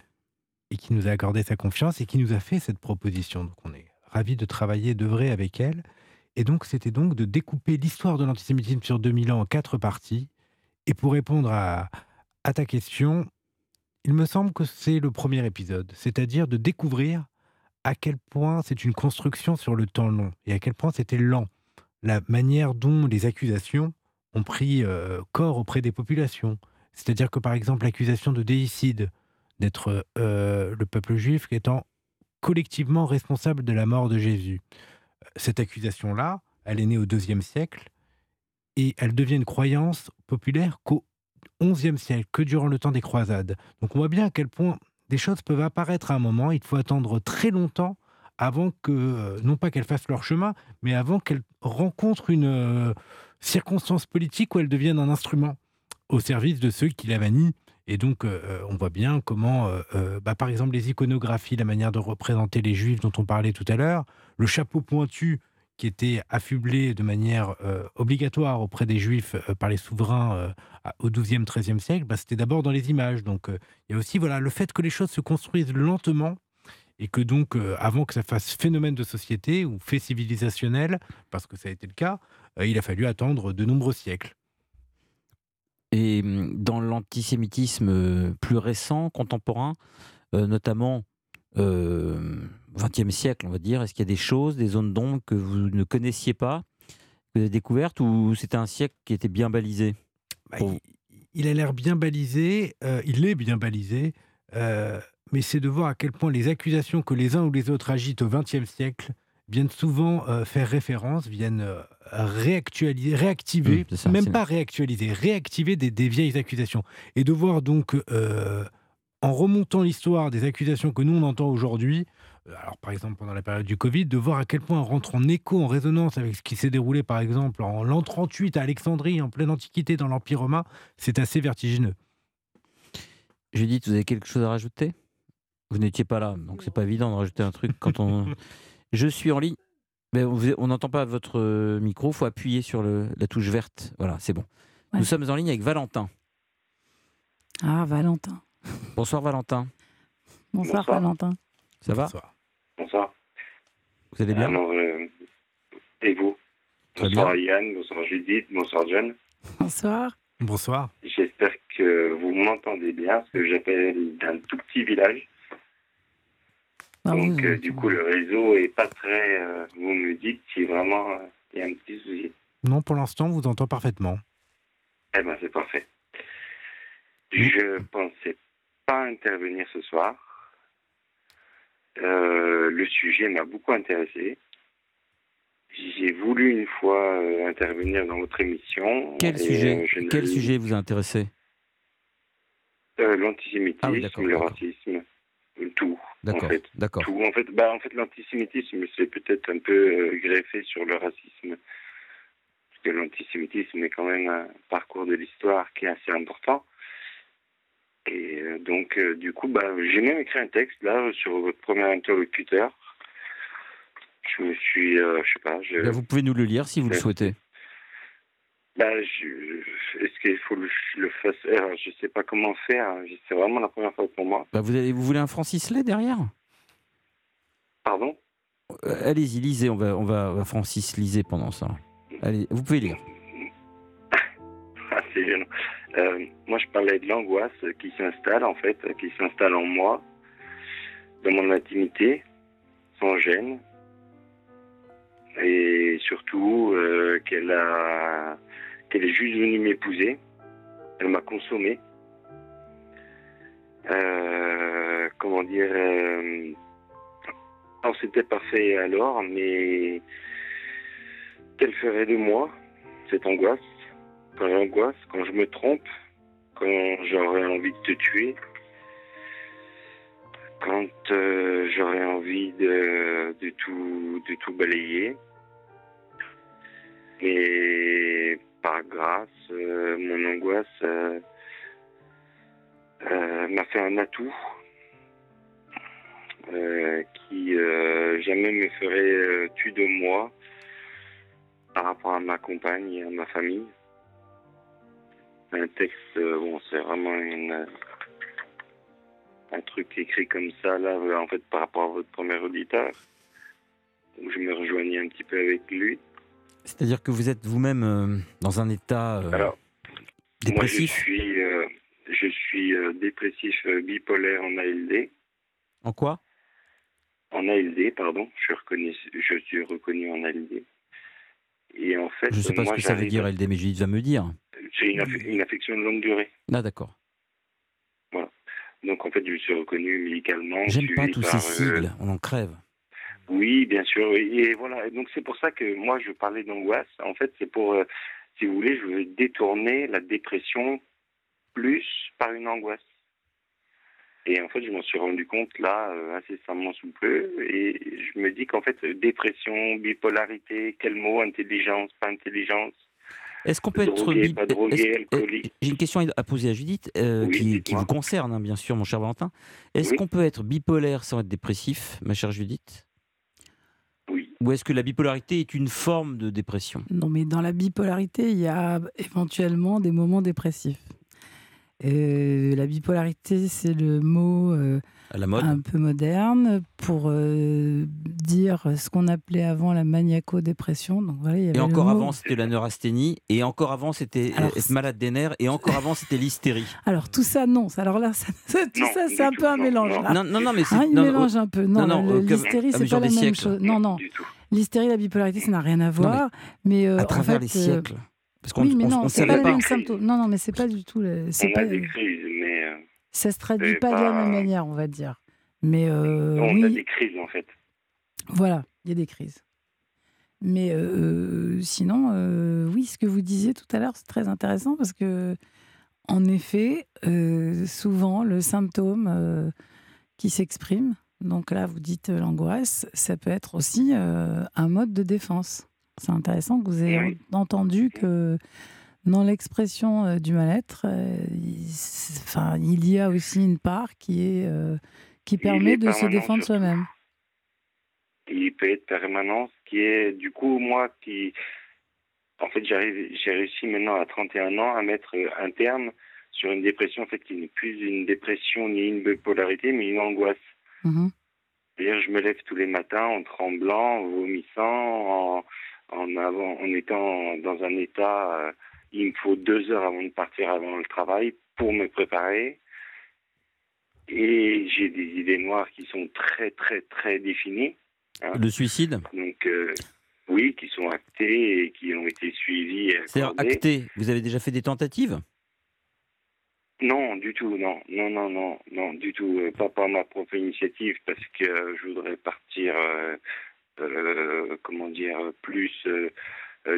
Et qui nous a accordé sa confiance et qui nous a fait cette proposition. Donc on est ravis de travailler, d'œuvrer avec elle. Et donc c'était donc de découper l'histoire de l'antisémitisme sur 2000 ans en quatre parties. Et pour répondre à, à ta question, il me semble que c'est le premier épisode, c'est-à-dire de découvrir à quel point c'est une construction sur le temps long et à quel point c'était lent. La manière dont les accusations ont pris euh, corps auprès des populations. C'est-à-dire que par exemple l'accusation de déicide, d'être euh, le peuple juif étant collectivement responsable de la mort de Jésus. Cette accusation-là, elle est née au IIe siècle et elle devient une croyance populaire qu'au XIe siècle, que durant le temps des croisades. Donc on voit bien à quel point des choses peuvent apparaître à un moment, il faut attendre très longtemps avant que, euh, non pas qu'elles fassent leur chemin, mais avant qu'elles rencontrent une euh, circonstance politique où elles deviennent un instrument au service de ceux qui la manient. Et donc, euh, on voit bien comment, euh, euh, bah, par exemple, les iconographies, la manière de représenter les juifs dont on parlait tout à l'heure, le chapeau pointu qui était affublé de manière euh, obligatoire auprès des juifs euh, par les souverains euh, au XIIe, XIIIe siècle, bah, c'était d'abord dans les images. Donc, euh, il y a aussi voilà, le fait que les choses se construisent lentement et que donc, euh, avant que ça fasse phénomène de société ou fait civilisationnel, parce que ça a été le cas, euh, il a fallu attendre de nombreux siècles. Et hum, dans l'antisémitisme euh, plus récent, contemporain, euh, notamment euh, 20e siècle, on va dire, est-ce qu'il y a des choses, des zones d'ombre que vous ne connaissiez pas, que vous avez découvertes, ou c'était un siècle qui était bien balisé Bah, il, il a l'air bien balisé, euh, il est bien balisé, euh, mais c'est de voir à quel point les accusations que les uns ou les autres agitent au XXe siècle viennent souvent euh, faire référence, viennent euh, réactualiser, réactiver, Mmh, ça, même pas réactualiser, réactiver des, des vieilles accusations. Et de voir donc, euh, en remontant l'histoire des accusations que nous on entend aujourd'hui, alors par exemple pendant la période du Covid, de voir à quel point on rentre en écho, en résonance avec ce qui s'est déroulé par exemple en l'an 38 à Alexandrie, en pleine Antiquité dans l'Empire romain, c'est assez vertigineux. Judith, vous avez quelque chose à rajouter? Vous n'étiez pas là, donc c'est pas évident de rajouter un truc quand on. Je suis en ligne. Mais on n'entend pas votre euh, micro, faut appuyer sur le- la touche verte. Voilà, c'est bon. Ouais. Nous sommes en ligne avec Valentin. Ah, Valentin. Bonsoir Valentin. Bonsoir, Bonsoir. Valentin. Ça va Bonsoir. Bonsoir. Vous allez bien Alors, euh, et vous Bonsoir Yann, bonsoir Judith, bonsoir John. Bonsoir. Bonsoir. J'espère que vous m'entendez bien, parce que j'appelle d'un tout petit village. Ah, Donc, euh, du coup, le réseau est pas très. euh, vous me dites si vraiment euh, il y a un petit souci. Non, pour l'instant, on vous entend parfaitement. Eh ben, c'est parfait. Je pensais pas intervenir ce soir. Euh, le sujet m'a beaucoup intéressé. J'ai voulu une fois euh, intervenir dans votre émission. Quel et, sujet Quel sujet vous a intéressé? Euh, L'antisémitisme, Ah oui, le d'accord. racisme, tout. D'accord, En fait, d'accord. tout. En fait, bah, en fait l'antisémitisme, c'est peut-être un peu euh, greffé sur le racisme. Parce que l'antisémitisme est quand même un parcours de l'histoire qui est assez important. Et euh, donc, euh, du coup, bah, j'ai même écrit un texte, là, sur votre premier interlocuteur. Je me suis, je sais pas, je... Vous pouvez nous le lire si vous le souhaitez. Bah, je- Est-ce qu'il faut que je le fasse Alors, Je sais pas comment faire. hein. C'est vraiment la première fois pour moi. Ben, vous, vous voulez un Francis Lay derrière? Pardon? Euh, Allez-y, lisez. On va, on va, on va Francis lisez pendant ça. Allez, vous pouvez lire. Ah, c'est gênant. Euh, moi, je parlais de l'angoisse qui s'installe, en fait, qui s'installe en moi, dans mon intimité, sans gêne. Et surtout, euh, qu'elle a, qu'elle est juste venue m'épouser. Elle m'a consommé. Euh, comment dire euh, Alors, c'était parfait alors, mais qu'elle ferait de moi, cette angoisse? Quand j'angoisse, quand je me trompe, quand j'aurais envie de te tuer, quand euh, j'aurais envie de, de, tout, de tout balayer. Et par grâce, euh, mon angoisse euh, m'a fait un atout qui jamais me ferait tuer de moi par rapport à ma compagne et à ma famille. Un texte, bon, c'est vraiment un truc écrit comme ça, là, en fait, par rapport à votre premier auditeur. Je me rejoignais un petit peu avec lui. C'est-à-dire que vous êtes vous-même euh, dans un état euh, Alors, dépressif Moi, je suis, euh, je suis dépressif bipolaire en ALD. En quoi? En ALD, pardon. Je suis reconnu, je suis reconnu en ALD. Et en fait, je ne sais pas ce que ça veut dire, ALD, mais Judith va me dire. C'est une, une, affection de longue durée. Ah, d'accord. Donc en fait, je suis reconnu médicalement. J'aime pas tous ces sigles, on en crève. Oui, bien sûr. Et voilà. Donc c'est pour ça que moi je parlais d'angoisse. En fait, c'est pour, euh, si vous voulez, je veux détourner la dépression plus par une angoisse. Et en fait, je m'en suis rendu compte là, euh, incessamment sous peu. Et je me dis qu'en fait, dépression, bipolarité, quel mot, intelligence, pas intelligence, est-ce qu'on peut être J'ai une question à poser à Judith euh, qui, vous concerne, hein, bien sûr, mon cher Valentin. Est-ce qu'on peut être bipolaire sans être dépressif, ma chère Judith? Oui. Ou est-ce que la bipolarité est une forme de dépression? Non, mais dans la bipolarité, il y a éventuellement des moments dépressifs. Euh, la bipolarité, c'est le mot euh, un peu moderne pour euh, dire ce qu'on appelait avant la maniaco-dépression. Donc voilà, et encore avant, c'était la neurasthénie, et encore avant, c'était être malade des nerfs, et encore avant, c'était l'hystérie. Alors tout ça, non. Alors là, tout ça, c'est un peu un mélange. Non, non, non, mais c'est. Hein, il non, mélange un peu. Non, l'hystérie, c'est pas la même chose. Non, non. L'hystérie, la bipolarité, ça n'a rien à voir. mais, à travers les siècles. Parce qu'on, oui, mais non, c'est pas le même symptôme. Non, non, mais c'est pas du tout. C'est pas. des crises, mais. Euh, ça se traduit pas, de la même manière, on va dire. Mais euh, non, on a des crises en fait. Voilà, il y a des crises. Mais euh, sinon, oui, ce que vous disiez tout à l'heure, c'est très intéressant parce que, en effet, souvent, le symptôme qui s'exprime, donc là, vous dites l'angoisse, ça peut être aussi un mode de défense. C'est intéressant que vous ayez entendu que dans l'expression euh, du mal-être, euh, il, enfin, il y a aussi une part qui, est, euh, qui permet de se défendre soi-même. Il peut être permanent, ce qui est du coup moi qui... En fait, j'ai réussi maintenant à 31 ans à mettre un terme sur une dépression en fait, qui n'est plus une dépression ni une bipolarité, mais une angoisse. Mmh C'est-à-dire, je me lève tous les matins en tremblant, en vomissant, en, en, avant, en étant dans un état, il me faut deux heures avant de partir avant le travail pour me préparer. Et j'ai des idées noires qui sont très, très, très définies. Hein. Le suicide Donc, euh, oui, qui sont actées et qui ont été suivies. C'est-à-dire actées Vous avez déjà fait des tentatives? Non, du tout, non, non, non, non, non, du tout. Euh, pas par ma propre initiative, parce que je voudrais partir euh, comment dire, plus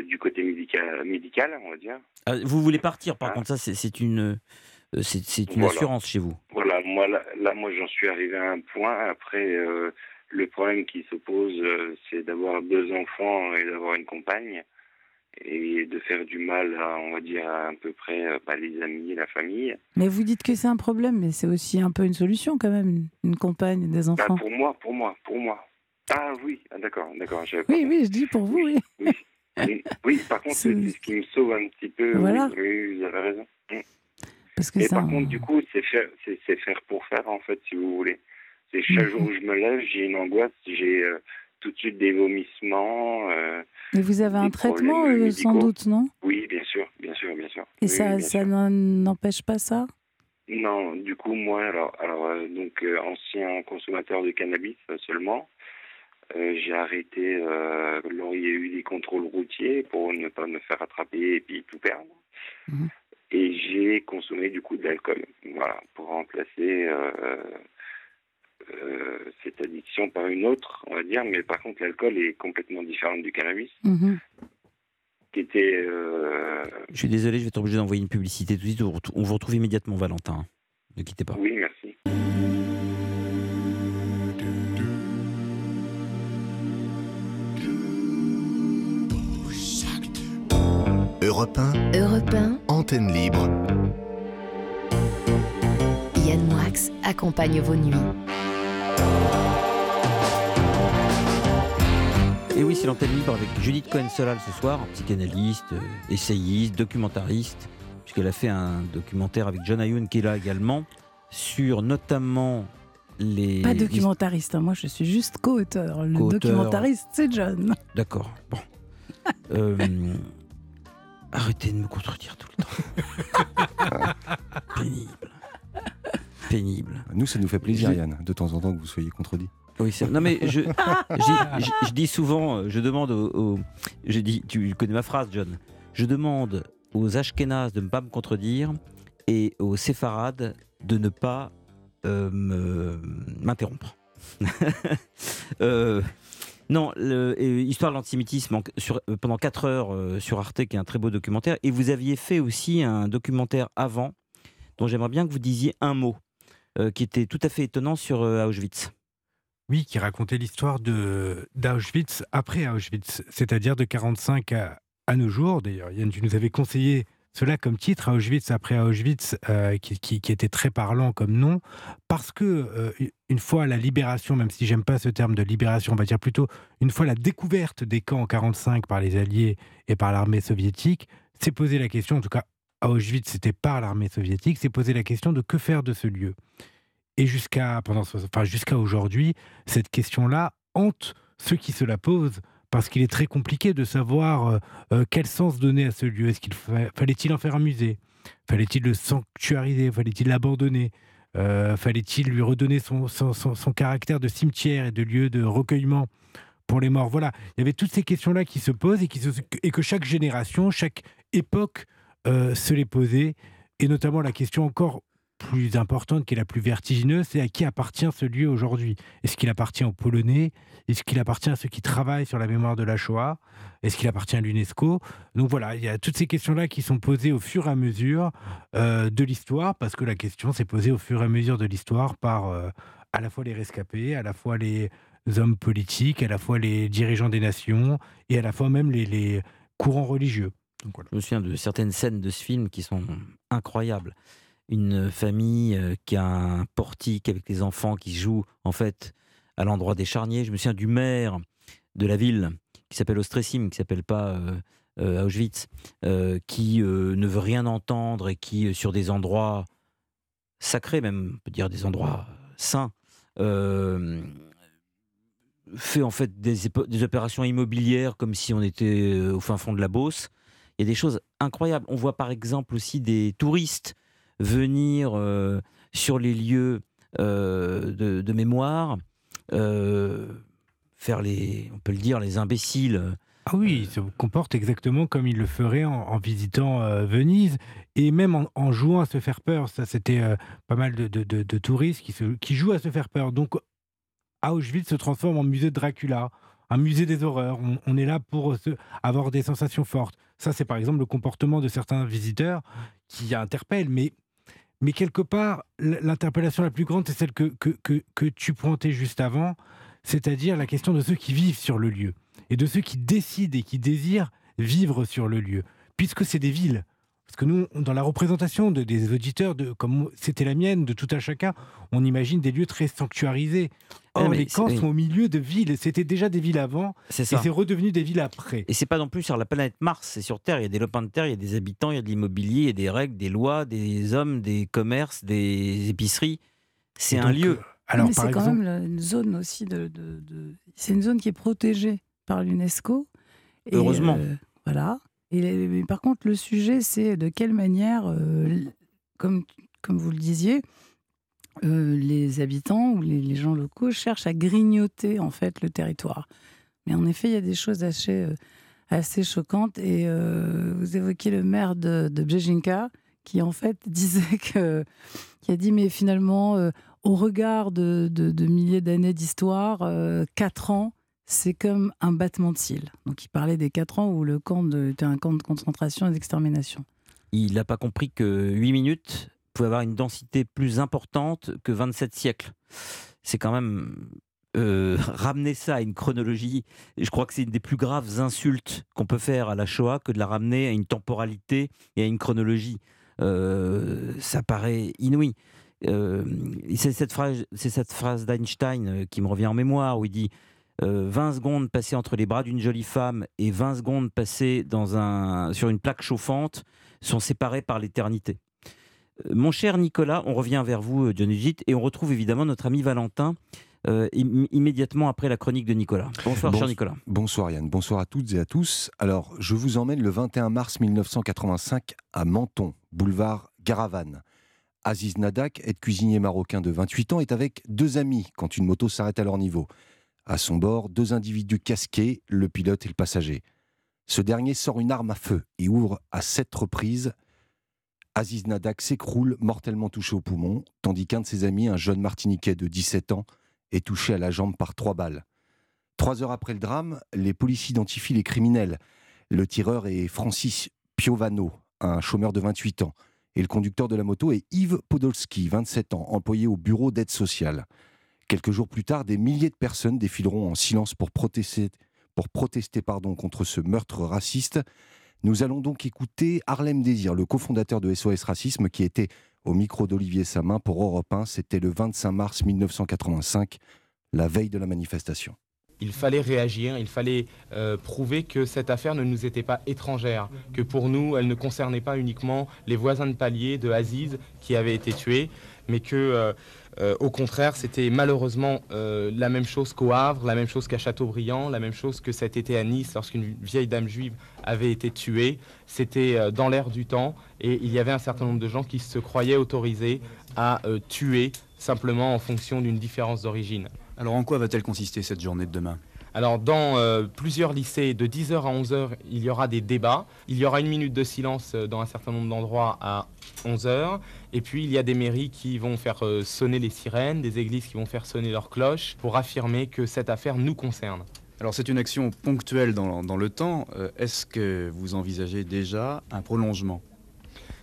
du côté médical, médical, on va dire. Ah, vous voulez partir, par ah. contre, ça, c'est une, c'est une assurance chez vous. Voilà, moi, là, moi, j'en suis arrivé à un point. Après, le problème qui se pose, c'est d'avoir deux enfants et d'avoir une compagne et de faire du mal à, on va dire, à, peu près bah, les amis, la famille. Mais vous dites que c'est un problème, mais c'est aussi un peu une solution quand même, une, compagne, des bah, enfants. pour moi, pour moi, pour moi. Ah oui, ah, d'accord, d'accord. Oui, oui, je dis pour vous, oui. Oui, par contre, c'est ce qui me sauve un petit peu. Voilà. Oui, vous avez raison. Mm. Parce que Et par contre, du coup, c'est faire, c'est faire pour faire, en fait, si vous voulez. C'est chaque jour où je me lève, j'ai une angoisse, j'ai euh, tout de suite des vomissements. Euh, Mais vous avez un traitement, euh, sans doute, non? Oui, bien sûr, bien sûr, bien sûr. Et ça, ça n'empêche pas ça? Non, du coup, moi, alors, alors donc, ancien consommateur de cannabis seulement. Euh, j'ai arrêté euh, il y a eu des contrôles routiers pour ne pas me faire attraper et puis tout perdre. Mhm. Et j'ai consommé du coup de l'alcool, voilà, pour remplacer euh, cette addiction par une autre, on va dire, mais par contre l'alcool est complètement différent du cannabis. Mhm. Qui était. euh, Je suis désolé, je vais être obligé d'envoyer une publicité tout de suite. On vous retrouve- on vous retrouve immédiatement, Valentin. Ne quittez pas. Oui, merci. Europe 1, Europe 1, antenne libre. Yann Moix accompagne vos nuits. Et oui, c'est l'antenne libre avec Judith Cohen-Solal ce soir, psychanalyste, euh, essayiste, documentariste, puisqu'elle a fait un documentaire avec John Ayoun qui est là également, sur notamment les... Pas documentariste, hein, moi je suis juste co-auteur. Le documentariste, c'est John. D'accord, bon. Euh, arrêtez de me contredire tout le temps. Pénible. Pénible. Nous, ça nous fait plaisir, Je- Yann, de temps en temps que vous soyez contredit. Oui, c'est- non mais je, j'ai- je, je dis souvent, je demande aux, aux- je dis, tu connais ma phrase, John. Je demande aux Ashkénazes de ne pas me contredire et aux séfarades de ne pas euh, m'interrompre. Euh, non, le- et histoire de l'antisémitisme euh, pendant 4 heures euh, sur Arte, qui est un très beau documentaire. Et vous aviez fait aussi un documentaire avant, dont j'aimerais bien que vous disiez un mot, euh, qui était tout à fait étonnant sur euh, Auschwitz. Oui, qui racontait l'histoire d'Auschwitz après Auschwitz, c'est-à-dire de 45 à, à nos jours. D'ailleurs, Yann, tu nous avais conseillé cela comme titre, Auschwitz après Auschwitz, euh, qui, était très parlant comme nom, parce que euh, une fois la libération, même si j'aime pas ce terme de libération, on va dire plutôt une fois la découverte des camps en 45 par les Alliés et par l'armée soviétique, s'est posé la question, en tout cas à Auschwitz, c'était par l'armée soviétique, s'est posé la question de que faire de ce lieu. Et jusqu'à enfin, jusqu'à aujourd'hui, cette question-là hante ceux qui se la posent parce qu'il est très compliqué de savoir euh, euh, quel sens donner à ce lieu. Est-ce qu'il fa- fallait-il en faire un musée? Fallait-il le sanctuariser? Fallait-il l'abandonner? Euh, Fallait-il lui redonner son, caractère de cimetière et de lieu de recueillement pour les morts? Voilà, il y avait toutes ces questions-là qui se posent et, que chaque génération, chaque époque se les posait. Et notamment la question encore plus importante, qui est la plus vertigineuse, c'est à qui appartient ce lieu aujourd'hui? Est-ce qu'il appartient aux Polonais? Est-ce qu'il appartient à ceux qui travaillent sur la mémoire de la Shoah? Est-ce qu'il appartient à l'UNESCO? Donc voilà, il y a toutes ces questions-là qui sont posées au fur et à mesure euh, de l'histoire, parce que la question s'est posée au fur et à mesure de l'histoire par euh, à la fois les rescapés, à la fois les hommes politiques, à la fois les dirigeants des nations et à la fois même les, courants religieux. Je me souviens de certaines scènes de ce film qui sont incroyables. Une famille euh, qui a un portique avec les enfants qui jouent en fait à l'endroit des charniers. Je me souviens du maire de la ville qui s'appelle Ostresim, qui s'appelle pas euh, euh, Auschwitz, qui ne veut rien entendre et qui, sur des endroits sacrés, même on peut dire des endroits saints, fait en fait des, des opérations immobilières comme si on était au fin fond de la Beauce. Il y a des choses incroyables. On voit par exemple aussi des touristes venir euh, sur les lieux euh, de, de mémoire, euh, faire les, on peut le dire, les imbéciles. Ah oui, il se comporte exactement comme il le ferait en, en visitant euh, Venise et même en, en jouant à se faire peur. Ça, c'était euh, pas mal de, de- de- de touristes qui, se- qui jouent à se faire peur. Donc, Auschwitz se transforme en musée de Dracula, un musée des horreurs. On, on est là pour se- avoir des sensations fortes. Ça, c'est par exemple le comportement de certains visiteurs qui interpellent. Mais, mais quelque part, l'interpellation la plus grande, c'est celle que, que, que, que tu pointais juste avant, c'est-à-dire la question de ceux qui vivent sur le lieu et de ceux qui décident et qui désirent vivre sur le lieu, puisque c'est des villes. Parce que nous, dans la représentation de, des auditeurs, de, comme c'était la mienne, de tout un chacun, on imagine des lieux très sanctuarisés. Or, Ah, mais les camps sont au milieu de villes. C'était déjà des villes avant, C'est et c'est redevenu des villes après. Et c'est pas non plus sur la planète Mars, c'est sur Terre. Il y a des lopins de terre, il y a des habitants, il y a de l'immobilier, il y a des règles, des lois, des hommes, des commerces, des épiceries. C'est un lieu. euh, Alors, c'est quand même une zone aussi de. de- de- C'est une zone qui est protégée par l'UNESCO. Heureusement. euh, voilà. Par contre, le sujet, c'est de quelle manière, euh, comme, comme vous le disiez, euh, les habitants ou les, gens locaux cherchent à grignoter en fait le territoire. Mais en effet, il y a des choses assez, euh, assez choquantes. Et vous évoquez le maire de, de qui en fait disait que, a dit mais finalement au regard de, de, milliers d'années d'histoire, 4 euh, ans, c'est comme un battement de cils. Donc il parlait des 4 ans où le camp était un camp de concentration et d'extermination. Il n'a pas compris que 8 minutes pouvaient avoir une densité plus importante que 27 siècles. C'est quand même euh, ramener ça à une chronologie, je crois que c'est une des plus graves insultes qu'on peut faire à la Shoah que de la ramener à une temporalité et à une chronologie. Euh, ça paraît inouï. Euh, c'est cette phrase, d'Einstein qui me revient en mémoire où il dit 20 secondes passées entre les bras d'une jolie femme et 20 secondes passées dans un, sur une plaque chauffante sont séparées par l'éternité. Mon cher Nicolas, on revient vers vous, John Ugit, et on retrouve évidemment notre ami Valentin immédiatement après la chronique de Nicolas. Bonsoir, cher Nicolas. Bonsoir Yann, bonsoir à toutes et à tous. Alors, je vous emmène le 21 mars 1985 à Menton, boulevard Garavane. Aziz Nadak, est cuisinier marocain de 28 ans, est avec deux amis quand une moto s'arrête à leur niveau. À son bord, deux individus casqués, le pilote et le passager. Ce dernier sort une arme à feu et ouvre à sept reprises. Aziz Nadak s'écroule, mortellement touché au poumon, tandis qu'un de ses amis, un jeune Martiniquais de 17 ans, est touché à la jambe par trois balles. Trois heures après le drame, les policiers identifient les criminels. Le tireur est Francis Piovano, un chômeur de 28 ans et le conducteur de la moto est Yves Podolski, 27 ans, employé au bureau d'aide sociale. Quelques jours plus tard, des milliers de personnes défileront en silence pour protester, contre ce meurtre raciste. Nous allons donc écouter Harlem Désir, le cofondateur de SOS Racisme, qui était au micro d'Olivier Samin pour Europe 1. C'était le 25 mars 1985, la veille de la manifestation il fallait réagir, il fallait euh, prouver que cette affaire ne nous était pas étrangère, que pour nous, elle ne concernait pas uniquement les voisins de palier de Aziz qui avaient été tués, mais que, euh, euh, au contraire, c'était malheureusement la même chose qu'au Havre, la même chose qu'à Châteaubriand, la même chose que cet été à Nice, lorsqu'une vieille dame juive avait été tuée. C'était dans l'air du temps, et il y avait un certain nombre de gens qui se croyaient autorisés à tuer simplement en fonction d'une différence d'origine. Alors en quoi va-t-elle consister cette journée de demain? Alors dans euh, plusieurs lycées, de 10h à 11h, il y aura des débats. Il y aura une minute de silence euh, dans un certain nombre d'endroits à 11h. Et puis il y a des mairies qui vont faire euh, sonner les sirènes, des églises qui vont faire sonner leurs cloches pour affirmer que cette affaire nous concerne. Alors c'est une action ponctuelle dans le temps. Est-ce que vous envisagez déjà un prolongement?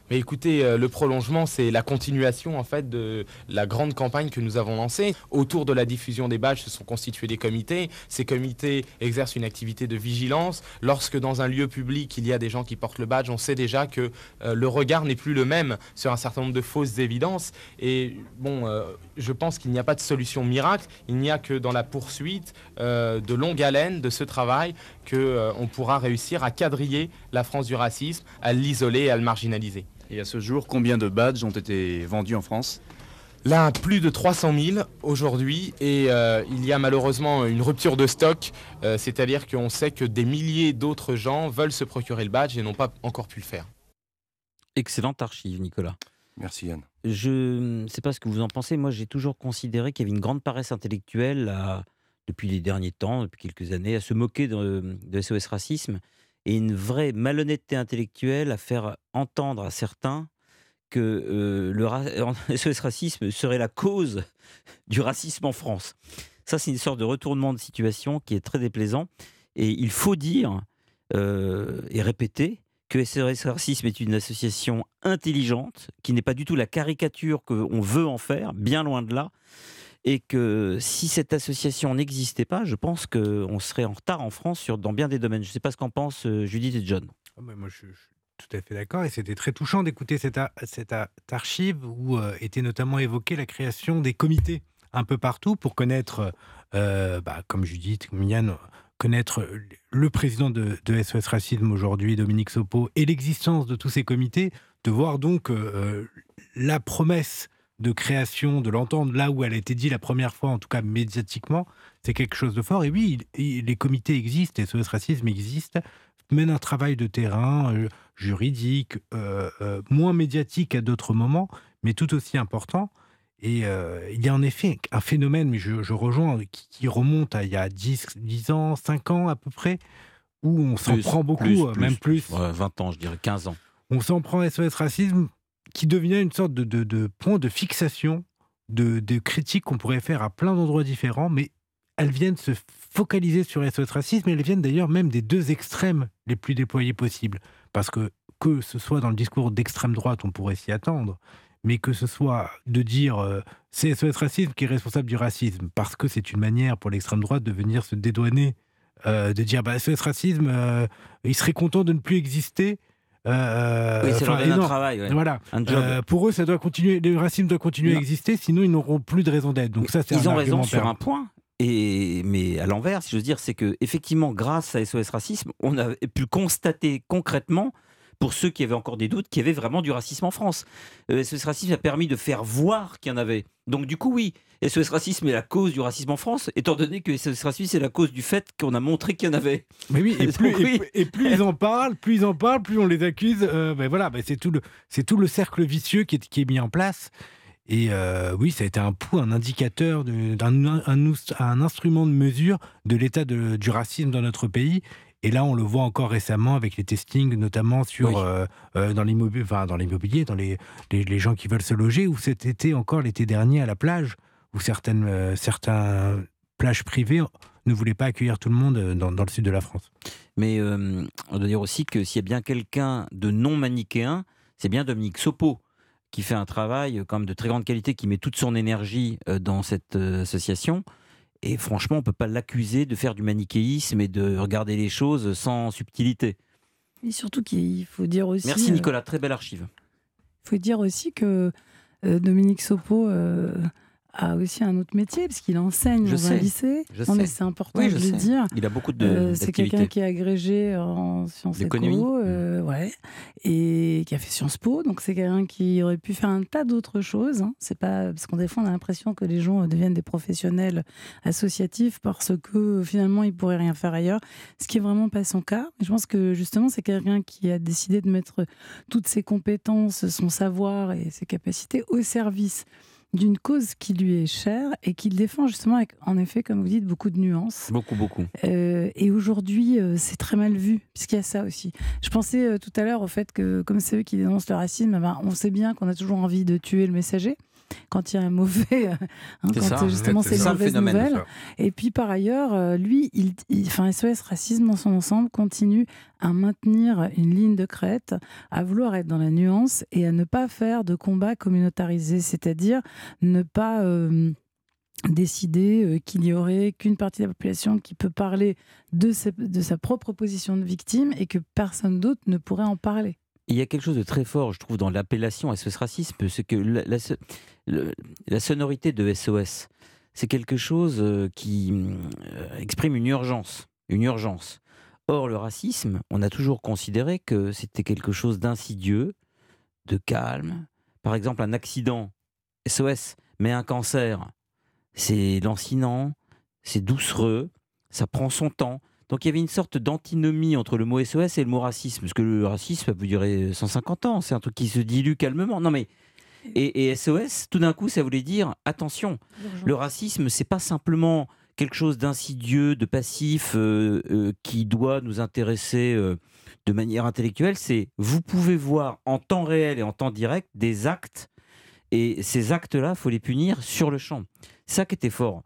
Mais écoutez, euh, le prolongement, c'est la continuation en fait de la grande campagne que nous avons lancée. Autour de la diffusion des badges se sont constitués des comités. Ces comités exercent une activité de vigilance. Lorsque dans un lieu public, il y a des gens qui portent le badge, on sait déjà que euh, le regard n'est plus le même sur un certain nombre de fausses évidences. Et bon, euh, je pense qu'il n'y a pas de solution miracle. Il n'y a que dans la poursuite de longue haleine de ce travail qu'on pourra réussir à quadriller la France du racisme, à l'isoler et à le marginaliser. Et à ce jour, combien de badges ont été vendus en France? Là, plus de 300 000 aujourd'hui et euh, il y a malheureusement une rupture de stock, euh, c'est-à-dire qu'on sait que des milliers d'autres gens veulent se procurer le badge et n'ont pas encore pu le faire. Excellente archive, Nicolas. Merci Yann. Je ne sais pas ce que vous en pensez. Moi, j'ai toujours considéré qu'il y avait une grande paresse intellectuelle depuis les derniers temps, depuis quelques années, à se moquer de, de SOS Racisme et une vraie malhonnêteté intellectuelle à faire entendre à certains que euh, le SOS Racisme serait la cause du racisme en France. Ça, c'est une sorte de retournement de situation qui est très déplaisant. Et il faut dire euh, et répéter que SOS Racisme est une association intelligente, qui n'est pas du tout la caricature qu'on veut en faire, bien loin de là et que si cette association n'existait pas, je pense qu'on serait en retard en France sur, dans bien des domaines. Je ne sais pas ce qu'en pensent euh, Judith et John. Ah, moi, je, suis tout à fait d'accord, et c'était très touchant d'écouter cette, cette, archive où euh, était notamment évoquée la création des comités un peu partout pour connaître, euh, bah, comme Judith, comme Yann, connaître le président de, SOS Racisme aujourd'hui, Dominique Sopo, et l'existence de tous ces comités, de voir donc la promesse de création, de l'entendre là où elle a été dit la première fois, en tout cas médiatiquement, c'est quelque chose de fort. Et oui, les comités existent, SOS Racisme existe, mène un travail de terrain euh, juridique, euh, euh, moins médiatique à d'autres moments, mais tout aussi important. Et il y a en effet un phénomène, mais je, rejoins, qui, remonte à il y a 10, 10 ans, 5 ans à peu près, où on s'en prend beaucoup, même plus. 20 ans, je dirais 15 ans. On s'en prend SOS Racisme qui devient une sorte de, point de fixation de, critiques qu'on pourrait faire à plein d'endroits différents, mais elles viennent se focaliser sur SOS Racisme, et elles viennent d'ailleurs même des deux extrêmes les plus déployés possibles. Parce que, que ce soit dans le discours d'extrême droite, on pourrait s'y attendre, mais que ce soit de dire euh, c'est SOS Racisme qui est responsable du racisme, parce que c'est une manière pour l'extrême droite de venir se dédouaner, euh, de dire bah, SOS Racisme, euh, il serait content de ne plus exister. Euh, oui, c'est et donne un travail, ouais. Voilà. un job. Euh, pour eux, ça doit continuer, le racisme doit continuer Non. à exister, sinon ils n'auront plus de raison d'être. Donc ça, c'est Ils un ont raison sur un point. Et, mais à l'envers, si j'ose dire, c'est que effectivement, grâce à SOS Racisme, on a pu constater concrètement, pour ceux qui avaient encore des doutes, qu'il y avait vraiment du racisme en France. Euh, SOS Racisme a permis de faire voir qu'il y en avait. Donc du coup, oui, SOS Racisme est la cause du racisme en France, étant donné que SOS Racisme c'est la cause du fait qu'on a montré qu'il y en avait. Mais oui, et plus, et plus ils en parlent, plus ils en parlent, plus on les accuse. euh, ben voilà, ben c'est tout le, tout le cercle vicieux qui est, qui est mis en place. Et euh, oui, ça a été un pouls, un indicateur, de- un, un- un instrument de mesure de l'état du racisme dans notre pays. Et là, on le voit encore récemment avec les testings, notamment sur Oui. euh, euh, dans l'immobilier, enfin dans l'immobilier, dans les, les, les gens qui veulent se loger, ou cet été encore l'été dernier à la plage, où certaines euh, certains plages privées ne voulaient pas accueillir tout le monde euh, dans, dans le sud de la France. Mais euh, on doit dire aussi que s'il y a bien quelqu'un de non manichéen, c'est bien Dominique Sopo qui fait un travail euh, quand même de très grande qualité, qui met toute son énergie dans cette association. Et franchement, on ne peut pas l'accuser de faire du manichéisme et de regarder les choses sans subtilité. Et surtout qu'il faut dire aussi. Merci Nicolas, très belle archive. Il faut dire aussi que Dominique Sopo euh, a aussi un autre métier, parce qu'il enseigne Je dans un lycée. je non, mais sais. c'est important Oui, de je le dire. Il a beaucoup de- Euh, c'est quelqu'un qui est agrégé en sciences éco, euh, ouais, et qui a fait Sciences Po. Donc c'est quelqu'un qui aurait pu faire un tas d'autres choses. hein. C'est pas parce qu'on on a l'impression que les gens euh, deviennent des professionnels associatifs parce que euh, finalement ils pourraient rien faire ailleurs. Ce qui est vraiment pas son cas. Je pense que justement c'est quelqu'un qui a décidé de mettre toutes ses compétences, son savoir et ses capacités au service d'une cause qui lui est chère et qu'il défend justement avec, en effet, comme vous dites, beaucoup de nuances. Beaucoup, beaucoup. Euh, et aujourd'hui, euh, c'est très mal vu, puisqu'il y a ça aussi. Je pensais euh, tout à l'heure au fait que, comme c'est eux qui dénoncent le racisme, eh ben, on sait bien qu'on a toujours envie de tuer le messager quand il y a un mauvais, euh, hein, quand ça, euh, justement c'est une mauvaise nouvelle. Et puis par ailleurs, euh, lui, il, il- enfin SOS Racisme dans son ensemble continue à maintenir une ligne de crête, à vouloir être dans la nuance et à ne pas faire de combat communautarisé, c'est-à-dire ne pas euh, décider euh, qu'il y aurait qu'une partie de la population qui peut parler de, ses- de sa propre position de victime et que personne d'autre ne pourrait en parler. Il y a quelque chose de très fort, je trouve, dans l'appellation SOS Racisme, c'est que la, sonorité de SOS, c'est quelque chose euh, qui euh, exprime une urgence, une urgence. Or, le racisme, on a toujours considéré que c'était quelque chose d'insidieux, de calme. Par exemple, un accident, SOS, mais un cancer, c'est lancinant, c'est doucereux, ça prend son temps. Donc il y avait une sorte d'antinomie entre le mot SOS et le mot racisme, parce que le racisme, ça peut durer 150 ans, c'est un truc qui se dilue calmement. Non mais et, et SOS, tout d'un coup, ça voulait dire attention, le racisme, c'est pas simplement quelque chose d'insidieux, de passif, euh, euh, qui doit nous intéresser euh, de manière intellectuelle. C'est vous pouvez voir en temps réel et en temps direct des actes, et ces actes-là, faut les punir sur le champ. Ça qui était fort.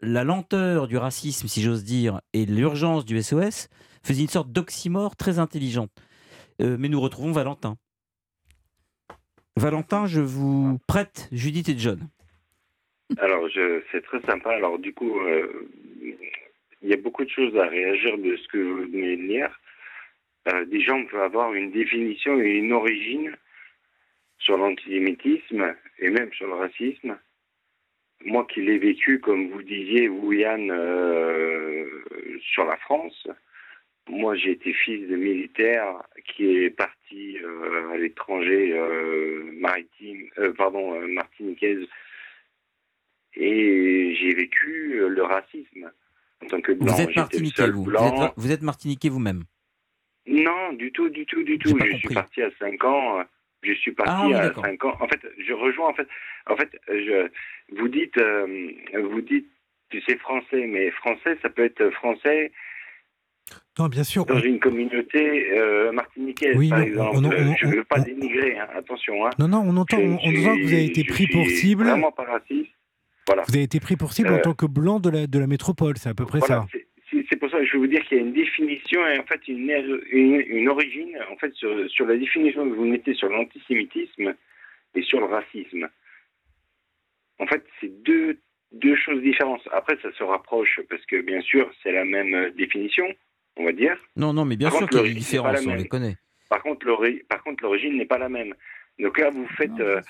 La lenteur du racisme, si j'ose dire, et l'urgence du SOS faisaient une sorte d'oxymore très intelligente. Euh, mais nous retrouvons Valentin. Valentin, je vous prête Judith et John. Alors, c'est très sympa. Alors, du coup, euh, il y a beaucoup de choses à réagir de ce que vous venez de dire. Euh, déjà, on peut avoir une définition et une origine sur l'antisémitisme et même sur le racisme. Moi qui l'ai vécu, comme vous disiez, vous, Yann, euh, sur la France, moi j'ai été fils de militaire qui est parti euh, à l'étranger euh, maritime, euh, pardon, martiniquaise et j'ai vécu le racisme en tant que blanc. Vous êtes martiniquais, vous. Êtes, vous êtes martiniquais vous-même. Non, du tout, du tout, du tout. Je compris. suis parti à 5 ans. Je suis parti Ah oui, à d'accord. 5 ans. En fait, je rejoins. En fait, en fait, je, vous dites, euh, vous dites, tu sais français, mais français, ça peut être français Non, bien sûr. Dans une communauté euh, martiniquaise, Oui, par on- exemple. on- on- je ne veux pas on- dénigrer, hein, attention. Hein. Non, non, on entend, on, on suis- voit que vous avez été pris pour cible. Vraiment pas raciste. Voilà. Vous avez été pris pour cible en Euh, tant que blanc de la, de la métropole, c'est à peu près Voilà, ça. Je veux vous dire qu'il y a une définition et en fait une, une, une origine en fait sur, sur la définition que vous mettez sur l'antisémitisme et sur le racisme. En fait, c'est deux, deux choses différentes. Après, ça se rapproche parce que bien sûr, c'est la même définition, on va dire. Non, non, mais bien Par sûr qu'il y a des différences, on même. les connaît. Par contre, l'origine n'est pas la même. Donc là, vous faites, euh,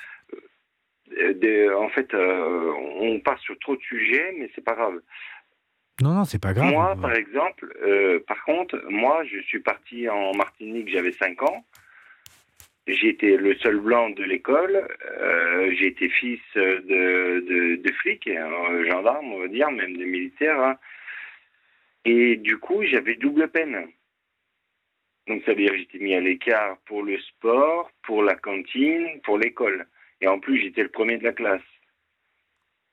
euh, des- en fait, euh, on passe sur trop de sujets, mais c'est pas grave. Non, non, c'est pas grave. Moi, par exemple, euh, par contre, moi, je suis parti en Martinique, j'avais 5 ans. J'étais le seul blanc de l'école. Euh, été fils de, de, de flic, euh, gendarme, on va dire, même de militaire. hein. Et du coup, j'avais double peine. Donc, ça veut dire que j'étais mis à l'écart pour le sport, pour la cantine, pour l'école. Et en plus, j'étais le premier de la classe.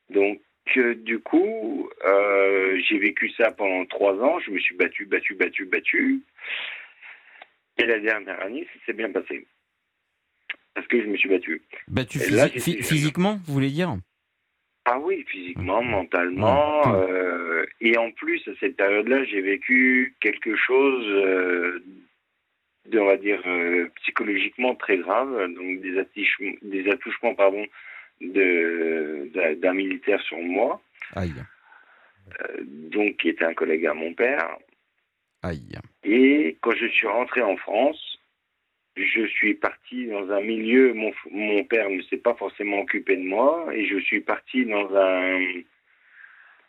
Donc, du coup, euh, j'ai vécu ça pendant trois ans. Je me suis battu, battu, battu, battu. Et la dernière année, ça s'est bien passé. Parce que je me suis battu. Battu là, physiquement, vous voulez dire? Ah oui, physiquement, mentalement. euh, et en plus, à cette période-là, j'ai vécu quelque chose euh, de, on va dire, psychologiquement très grave. Donc des, attouchements, des attouchements pardon, de- d'un militaire sur moi. Aïe. Euh, donc qui était un collègue à mon père. Aïe. Et quand je suis rentré en France, je suis parti dans un milieu, mon, mon père ne s'est pas forcément occupé de moi, et je suis parti dans un,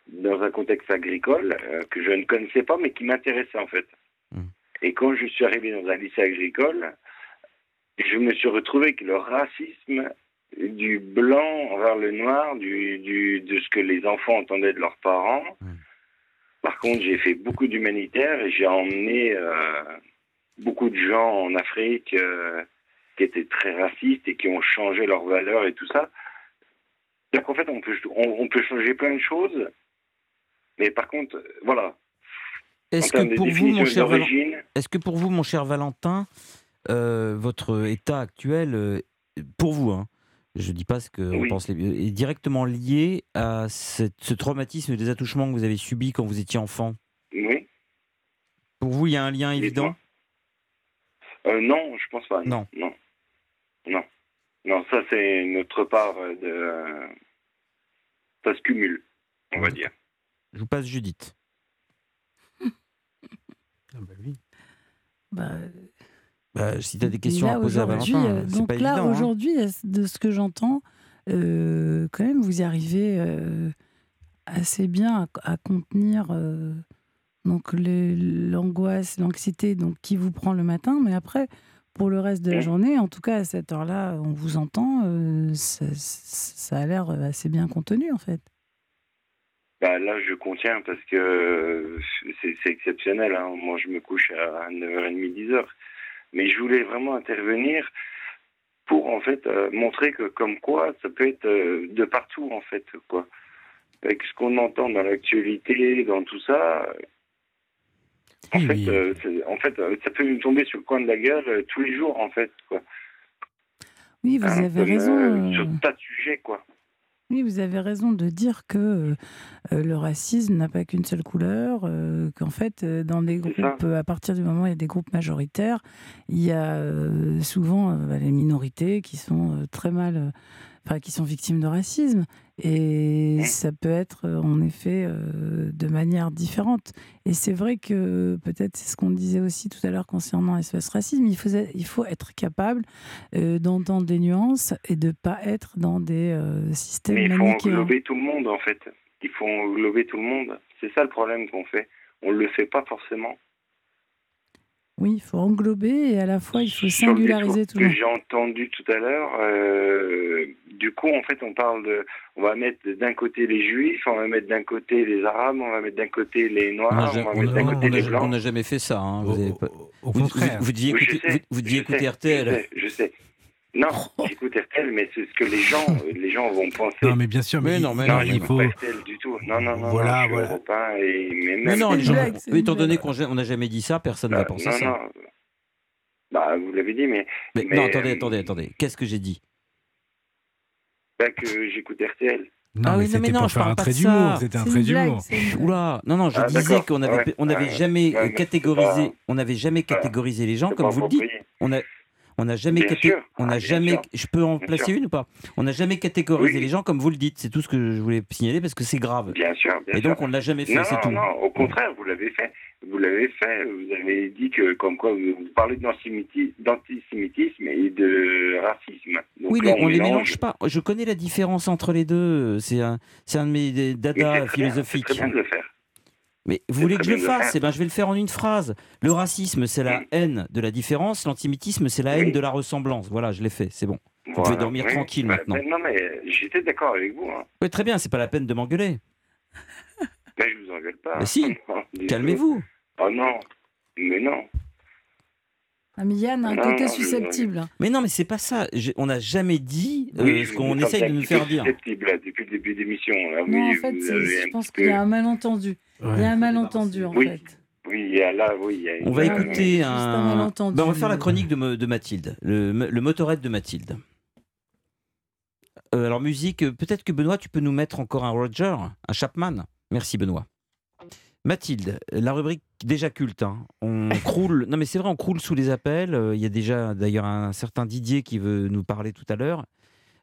dans un contexte agricole euh, que je ne connaissais pas, mais qui m'intéressait en fait. Et quand je suis arrivé dans un lycée agricole, je me suis retrouvé avec le racisme du blanc envers le noir, du, du, de ce que les enfants entendaient de leurs parents. Par contre, j'ai fait beaucoup d'humanitaire et j'ai emmené euh, beaucoup de gens en Afrique euh, qui étaient très racistes et qui ont changé leurs valeurs et tout ça. Donc en fait, on peut, on, on peut changer plein de choses, mais par contre, voilà. Est-ce que pour vous, mon cher Est-ce que pour vous, mon cher Valentin, euh, votre état actuel, pour vous, hein, je ne dis pas ce qu'on Oui. pense, les- est directement lié à cette- ce traumatisme des attouchements que vous avez subis quand vous étiez enfant? Oui. Pour vous, il y a un lien évident? Euh, non, je pense pas. Non. Non. Non. Non, ça c'est notre part euh, de. Ça se cumule, on va dire. Je vous passe Judith. Bah, Bah, si tu as des questions là, à poser à Valentin, euh, donc pas là, évident. hein. aujourd'hui, de ce que j'entends, euh, quand même, vous y arrivez euh, assez bien à, à contenir euh, donc l'angoisse, l'anxiété, donc qui vous prend le matin, mais après, pour le reste de la journée, en tout cas à cette heure-là, on vous entend, euh, ça, ça a l'air assez bien contenu en fait. Bah, là, je contiens parce que euh, c'est c'est exceptionnel. hein. Moi, je me couche à 9h30, 10h. Mais je voulais vraiment intervenir pour, en fait, euh, montrer que, comme quoi, ça peut être euh, de partout, en fait, quoi. Avec ce qu'on entend dans l'actualité, dans tout ça, en, fait, euh, en fait, ça peut nous tomber sur le coin de la gueule tous les jours, en fait, quoi. Oui, vous Hein, avez raison. sur tas de sujets, quoi. Oui, vous avez raison de dire que euh, le racisme n'a pas qu'une seule couleur, euh, qu'en fait, euh, dans des groupes, à partir du moment où il y a des groupes majoritaires, il y a souvent bah, les minorités qui sont très mal, enfin, qui sont victimes de racisme. Et ça peut être, euh, en effet, euh, de manière différente. Et c'est vrai que peut-être c'est ce qu'on disait aussi tout à l'heure concernant SOS Racisme, il faut, il faut être capable euh, d'entendre des nuances et de ne pas être dans des euh, systèmes Mais il faut manichéens. englober tout le monde, en fait. Il faut englober tout le monde. C'est ça le problème qu'on fait. On ne le fait pas forcément. Oui, il faut englober et à la fois il faut singulariser tout le que monde. j'ai entendu tout à l'heure, euh, du coup, en fait, on parle de. On va mettre d'un côté les juifs, on va mettre d'un côté les arabes, on va mettre d'un côté les On noirs, on, va on mettre d'un côté on a- les blancs. on n'a jamais fait ça. hein, Vous avez pas- Au vous- contraire. Vous, vous deviez Oui, je écouter, sais, vous, je écouter sais, RTL. Je sais, je sais. Non, j'écoute RTL, mais c'est ce que les gens, les gens vont penser. Non, mais bien sûr, mais, Mais non, mais non, non, il j'écoute faut. pas RTL du tout. Non, non, non. Voilà, non, voilà. Europe 1 et mais non, les gens, blague, étant donné qu'on n'a jamais dit ça, personne Euh, n'a pensé non, ça. non. Bah, vous l'avez dit, mais, Mais, mais, non, attendez, euh, attendez, attendez. Qu'est-ce que j'ai dit? Bah, que j'écoute RTL. Non, Ah mais oui, non, mais c'était non, pour je faire parle un pas trait d'humour. C'était un trait d'humour. Oula, non, non, je Ah, disais qu'on avait, Ouais, on n'avait ouais, jamais ouais, euh, catégorisé, pas- on n'avait jamais catégorisé les gens comme vous le dites. On a, on n'a jamais Ah, jamais, je peux en Bien placer sûr. une ou pas? On n'a jamais catégorisé Oui. les gens comme vous le dites. C'est tout ce que je voulais signaler parce que c'est grave. Bien sûr, bien Et sûr. donc on ne l'a jamais fait, non, c'est non, tout. non, au contraire, vous l'avez fait. Vous l'avez fait. Vous avez dit que, comme quoi, vous, parlez d'antisémiti- d'antisémitisme et de racisme. Donc Oui, mais on les mélange. pas. Je connais la différence entre les deux. C'est un, c'est un de mes bien, philosophiques. C'est très bien de le faire. Mais vous voulez que je le bien fasse? Eh ben, je vais le faire en une phrase. Le racisme, c'est la haine de la différence. L'antisémitisme, c'est la haine de la ressemblance. Voilà, je l'ai fait. C'est bon. Vous pouvez dormir tranquille Bah, maintenant. mais non, mais j'étais d'accord avec vous. Hein. Oui, très bien. C'est pas la peine de m'engueuler. Mais je vous engueule pas. Mais si. Calmez-vous. Oh non. Mais non. Ah, mais Yann a un Non, côté non, je- susceptible. Mais non, mais c'est pas ça. On n'a jamais dit euh, Oui, ce qu'on essaye de nous faire dire. susceptible, là, depuis le début d'émission. là. Non, Oui, en fait, je pense qu'il y a un malentendu. Il y a un malentendu, en Oui. fait. Oui, il y a là, oui. il y a On une- va Ah, écouter un un. malentendu. Ben, on va faire la chronique de, de Mathilde, le, le motorette de Mathilde. Euh, alors musique, euh, peut-être que Benoît, tu peux nous mettre encore un Roger, un Chapman. Merci Benoît. Mathilde, la rubrique déjà culte. hein. On croule. Non mais c'est vrai, on croule sous les appels. Euh, Il y a déjà d'ailleurs un certain Didier qui veut nous parler tout à l'heure.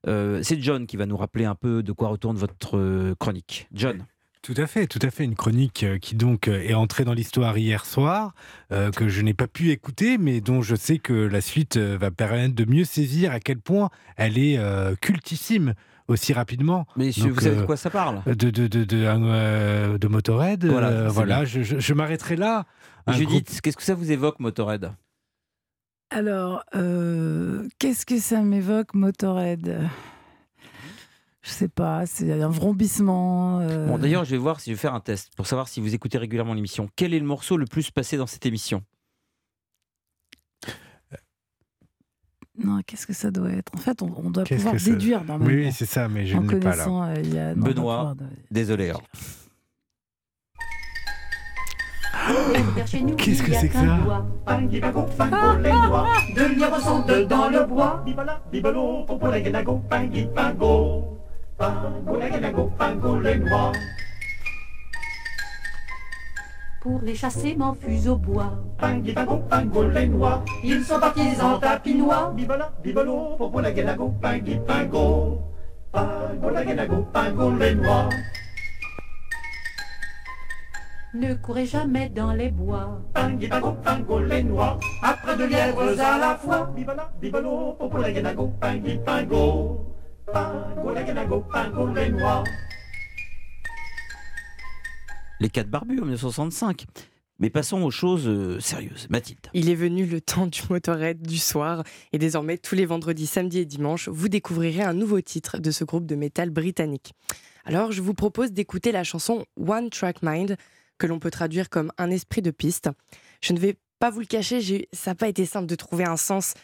Euh, c'est John qui va nous rappeler un peu de quoi retourne votre euh, chronique. John. Tout à fait, tout à fait. Une chronique qui donc est entrée dans l'histoire hier soir, euh, que je n'ai pas pu écouter, mais dont je sais que la suite va permettre de mieux saisir à quel point elle est euh, cultissime aussi rapidement. Mais Donc, vous savez de euh, quoi ça parle? De, de, de, de, euh, de Motorhead. Voilà, euh, voilà je, je- je m'arrêterai là. Un Judith, groupe- qu'est-ce que ça vous évoque, Motorhead? Alors, euh, qu'est-ce que ça m'évoque, Motorhead? Je sais pas, c'est un vrombissement. euh, Bon, d'ailleurs, je vais voir si je vais faire un test pour savoir si vous écoutez régulièrement l'émission. Quel est le morceau le plus passé dans cette émission? Non, qu'est-ce que ça doit être? En fait, on, on doit pouvoir que ça- déduire Oui, normalement. oui, c'est ça, mais je en ne l'ai pas là. connaissant euh, Yann, on doit Benoît. de- Désolé. hein. Qu'est-ce que c'est que ça? sont dans le bois. Pour les chasser, m'enfuse au bois. Pingui, pingo, les noix. Ils sont partis en tapinois. Bibala, bibalo, popo, la guénago, pingui, pingo. Pingo, la guénago, pingo, les noix. Ne courez jamais dans les bois. Pingui, pingo, les noix. Après deux lièvres à la fois. Bibala, bibalo, popo, la guénago, pingui, pingo. Pingo, la guénago, pingo, les noix. Les quatre barbus en 1965. Mais passons aux choses euh, sérieuses. Mathilde. Il est venu le temps du motorette du soir et désormais tous les vendredis, samedis et dimanches, vous découvrirez un nouveau titre de ce groupe de métal britannique. Alors je vous propose d'écouter la chanson One Track Mind que l'on peut traduire comme un esprit de piste. Je ne vais pas vous le cacher, j'ai- ça n'a pas été simple de trouver un sens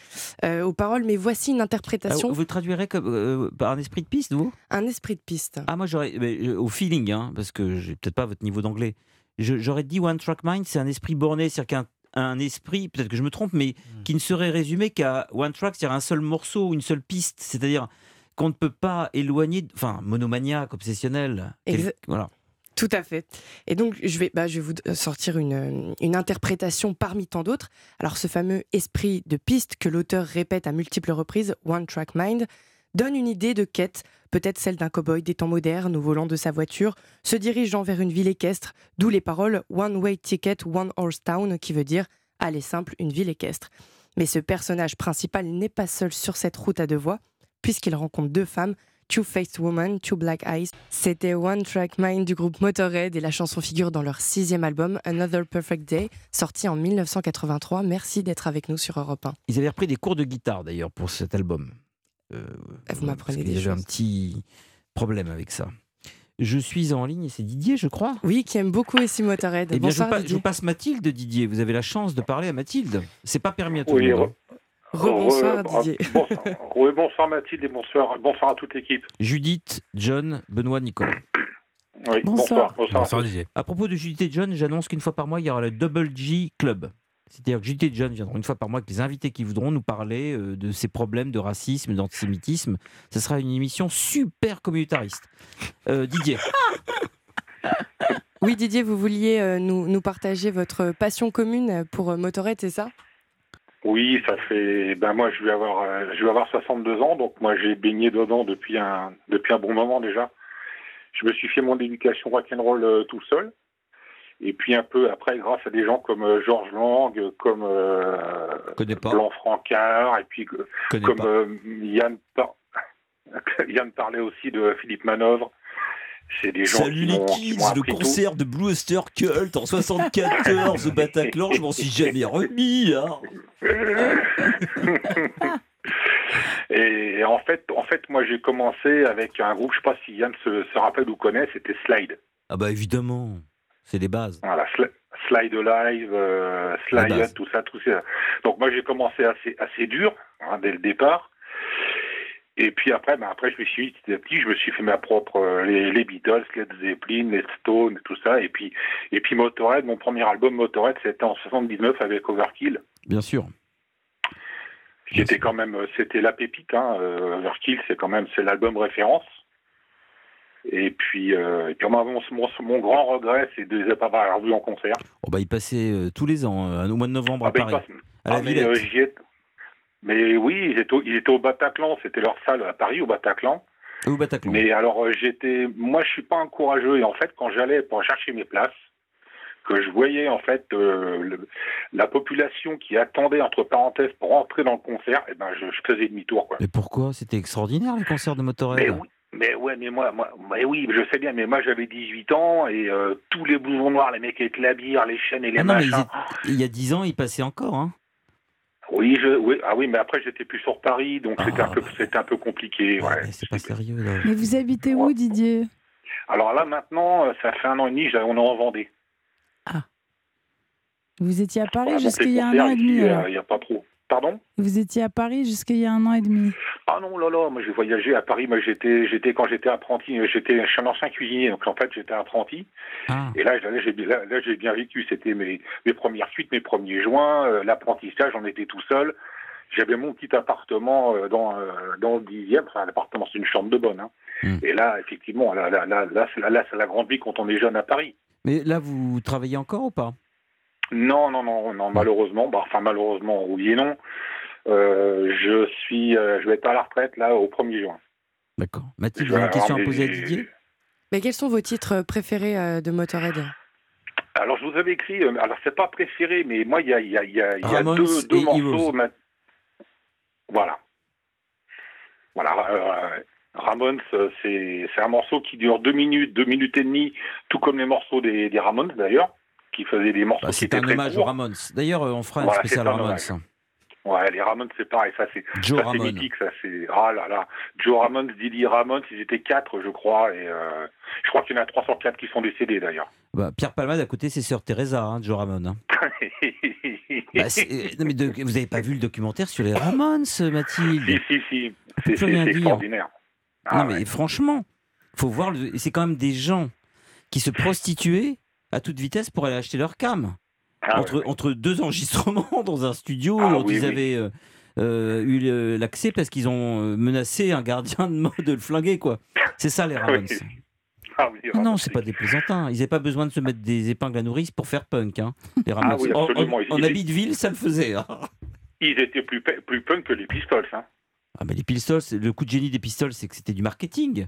euh, aux paroles, mais voici une interprétation, Ah, vous traduirez comme, euh, par un esprit de piste, vous? Un esprit de piste. Ah, moi, j'aurais. mais, euh, au feeling, hein, parce que j'ai peut-être pas votre niveau d'anglais. Je- J'aurais dit One Track Mind, c'est un esprit borné, c'est-à-dire qu'un un esprit, peut-être que je me trompe, mais Hmm. qui ne serait résumé qu'à One Track, c'est-à-dire un seul morceau, une seule piste. C'est-à-dire qu'on ne peut pas éloigner. Enfin, monomaniaque, obsessionnel. quel- Exa- Voilà. Tout à fait. Et donc, je vais, bah, je vais vous euh, sortir une, euh, une interprétation parmi tant d'autres. Alors, ce fameux esprit de piste que l'auteur répète à multiples reprises, One Track Mind, donne une idée de quête, peut-être celle d'un cow-boy des temps modernes au volant de sa voiture, se dirigeant vers une ville équestre, d'où les paroles One Way Ticket, One Horse Town, qui veut dire aller simple, une ville équestre. Mais ce personnage principal n'est pas seul sur cette route à deux voies, puisqu'il rencontre deux femmes, Two-Faced Woman, Two Black Eyes. C'était One Track Mind du groupe Motorhead et la chanson figure dans leur sixième album, Another Perfect Day, sorti en 1983. Merci d'être avec nous sur Europe 1. Ils avaient repris des cours de guitare d'ailleurs pour cet album. Euh, vous m'apprenez des avait un choses. petit problème avec ça. Je suis en ligne et c'est Didier, je crois. Oui, qui aime beaucoup aussi Motorhead. Eh bien, je, Bonsoir vous je vous passe Mathilde, Didier. Vous avez la chance de parler à Mathilde. C'est pas permis à tout Oui, le monde. Re- Rebonsoir Re- Didier. Bonsoir. Oui, bonsoir Mathilde et bonsoir, bonsoir à toute l'équipe. Judith, John, Benoît, Nicolas. Oui, bonsoir. Bonsoir. Bonsoir Didier. À propos de Judith et John, j'annonce qu'une fois par mois, il y aura le Double G Club. C'est-à-dire que Judith et John viendront une fois par mois avec les invités qui voudront nous parler euh, de ces problèmes de racisme, d'antisémitisme. Ce sera une émission super communautariste. Euh, Didier, Oui Didier, vous vouliez euh, nous, nous partager votre passion commune pour euh, Motorhead, c'est ça? Oui, ça fait. Ben moi, je vais avoir, euh, je vais avoir 62 ans, donc moi, j'ai baigné dedans depuis un, depuis un bon moment déjà. Je me suis fait mon éducation rock'n'roll euh, tout seul. Et puis un peu après, grâce à des gens comme euh, Georges Lang, comme euh. Blanc Francard, et puis comme Yann, par- Yann parlait aussi de Philippe Manœuvre. C'est des gens Salut qui les qui kids, le tout. concert de Blue Oyster Cult en 74 au Bataclan, je m'en suis jamais remis. hein. Et en fait, en fait, moi j'ai commencé avec un groupe, je sais pas si Yann se, se rappelle ou connaît, c'était Slide. Ah bah évidemment, c'est les bases. Voilà, Sli- Slide Alive, euh, Slide, tout ça, tout ça. Donc moi j'ai commencé assez, assez dur hein, dès le départ. Et puis après, ben après je me suis mis petit à petit, je me suis fait ma propre euh, les, les Beatles, Led Zeppelin, les Stones, tout ça. Et puis et puis Motorhead, mon premier album Motorhead, c'était en 79 avec Overkill. Bien sûr. qui était quand même, c'était la pépite. Hein, euh, Overkill, c'est quand même, c'est l'album référence. Et puis, euh, et puis mon, mon, mon grand regret, c'est de les pas avoir vus en concert. Oh bah, il passait euh, tous les ans, euh, au mois de novembre à Ah, ben, ils Paris, à la Ah, Villette. euh, mais oui, ils étaient, au, ils étaient au Bataclan, c'était leur salle à Paris, au Bataclan. Au Bataclan. Mais alors, euh, j'étais, moi, je suis pas un courageux. Et en fait, quand j'allais pour chercher mes places, que je voyais en fait euh, le- la population qui attendait entre parenthèses pour entrer dans le concert, et ben, je, je faisais demi-tour, quoi. Mais pourquoi? C'était extraordinaire les concerts de Motorhead. Mais oui, mais ouais, mais moi, moi, mais oui, je sais bien, mais moi j'avais 18 ans et euh, tous les blousons noirs, les mecs avec la bière, les chaînes et les Ah non, machins. il y a 10 ans, ils passaient encore. Hein. Oui, je, oui, ah oui, mais après j'étais plus sur Paris, donc c'était un peu, c'était un peu compliqué. Ouais. Ah. C'est pas sérieux là. Mais vous habitez où, Didier? Alors là maintenant, euh, ça fait un an et demi, on est en Vendée. Vous étiez à Paris Voilà, jusqu'il monter y a un an et demi. euh. Il n'y a pas trop. Pardon Vous étiez à Paris jusqu'il y a un an et demi. Ah non, là, là, moi j'ai voyagé à Paris, moi j'étais, j'étais quand j'étais apprenti, euh, j'étais, je suis un ancien cuisinier, donc en fait j'étais apprenti. Ah. Et là, là, j'ai, là, là, j'ai bien vécu, c'était mes, mes premières suites, mes premiers joints, euh, l'apprentissage, j'en étais tout seul. J'avais mon petit appartement euh, dans, euh, dans le dixième, enfin l'appartement c'est une chambre de bonne. Hein. Hmm. Et là, effectivement, là, là, là, là, c'est, là, là, c'est la grande vie quand on est jeune à Paris. Mais là, vous travaillez encore ou pas? Non, non, non, non, malheureusement, bah, enfin malheureusement, oui et non. Euh, je suis, euh, je vais être à la retraite là au 1er juin. D'accord. Mathilde, vous avez une question à poser à Didier? Mais quels sont vos titres préférés euh, de Motorhead? Alors je vous avais écrit, euh, alors c'est pas préféré, mais moi il y a, il y a, il y a, y deux, morceaux. Ma- Voilà. Voilà. euh, Ramones, c'est c'est un morceau qui dure deux minutes, deux minutes et demie, tout comme les morceaux des, des Ramones d'ailleurs, qui faisaient des morceaux Bah, qui C'est un hommage aux. Ramones. D'ailleurs, euh, on fera un spécial un Ramones. hommage. Ouais, les Ramones, c'est pareil, ça c'est mythique, ça c'est ah là là. Joe Ramones, Didi Ramones, ils étaient quatre, je crois, et euh, je crois qu'il y en a 304 qui sont décédés d'ailleurs. Bah, Pierre Palmade à côté, c'est Sœur Teresa, hein, Joe Ramone. hein. Bah, euh, non, mais de- vous n'avez pas vu le documentaire sur les Ramones, Mathilde? Si, si, si, c'est extraordinaire. Ah non, mais franchement, faut voir. le- C'est quand même des gens qui se prostituaient à toute vitesse pour aller acheter leur cam. Ah entre, entre deux enregistrements dans un studio Ah oui, ils avaient euh, euh, eu l'accès parce qu'ils ont euh, menacé un gardien de mode de le flinguer, quoi. C'est ça, les Ramones. Ah oui, Non, non, c'est pas des plaisantins. Ils n'avaient pas besoin de se mettre des épingles à nourrice pour faire punk. Hein, les. Ah oui, En- absolument. en, en habit de ville, ça le faisait. hein. Ils étaient plus, punk que les Pistols. Hein. Ah, mais les Pistols, le coup de génie des Pistols, c'est que c'était du marketing.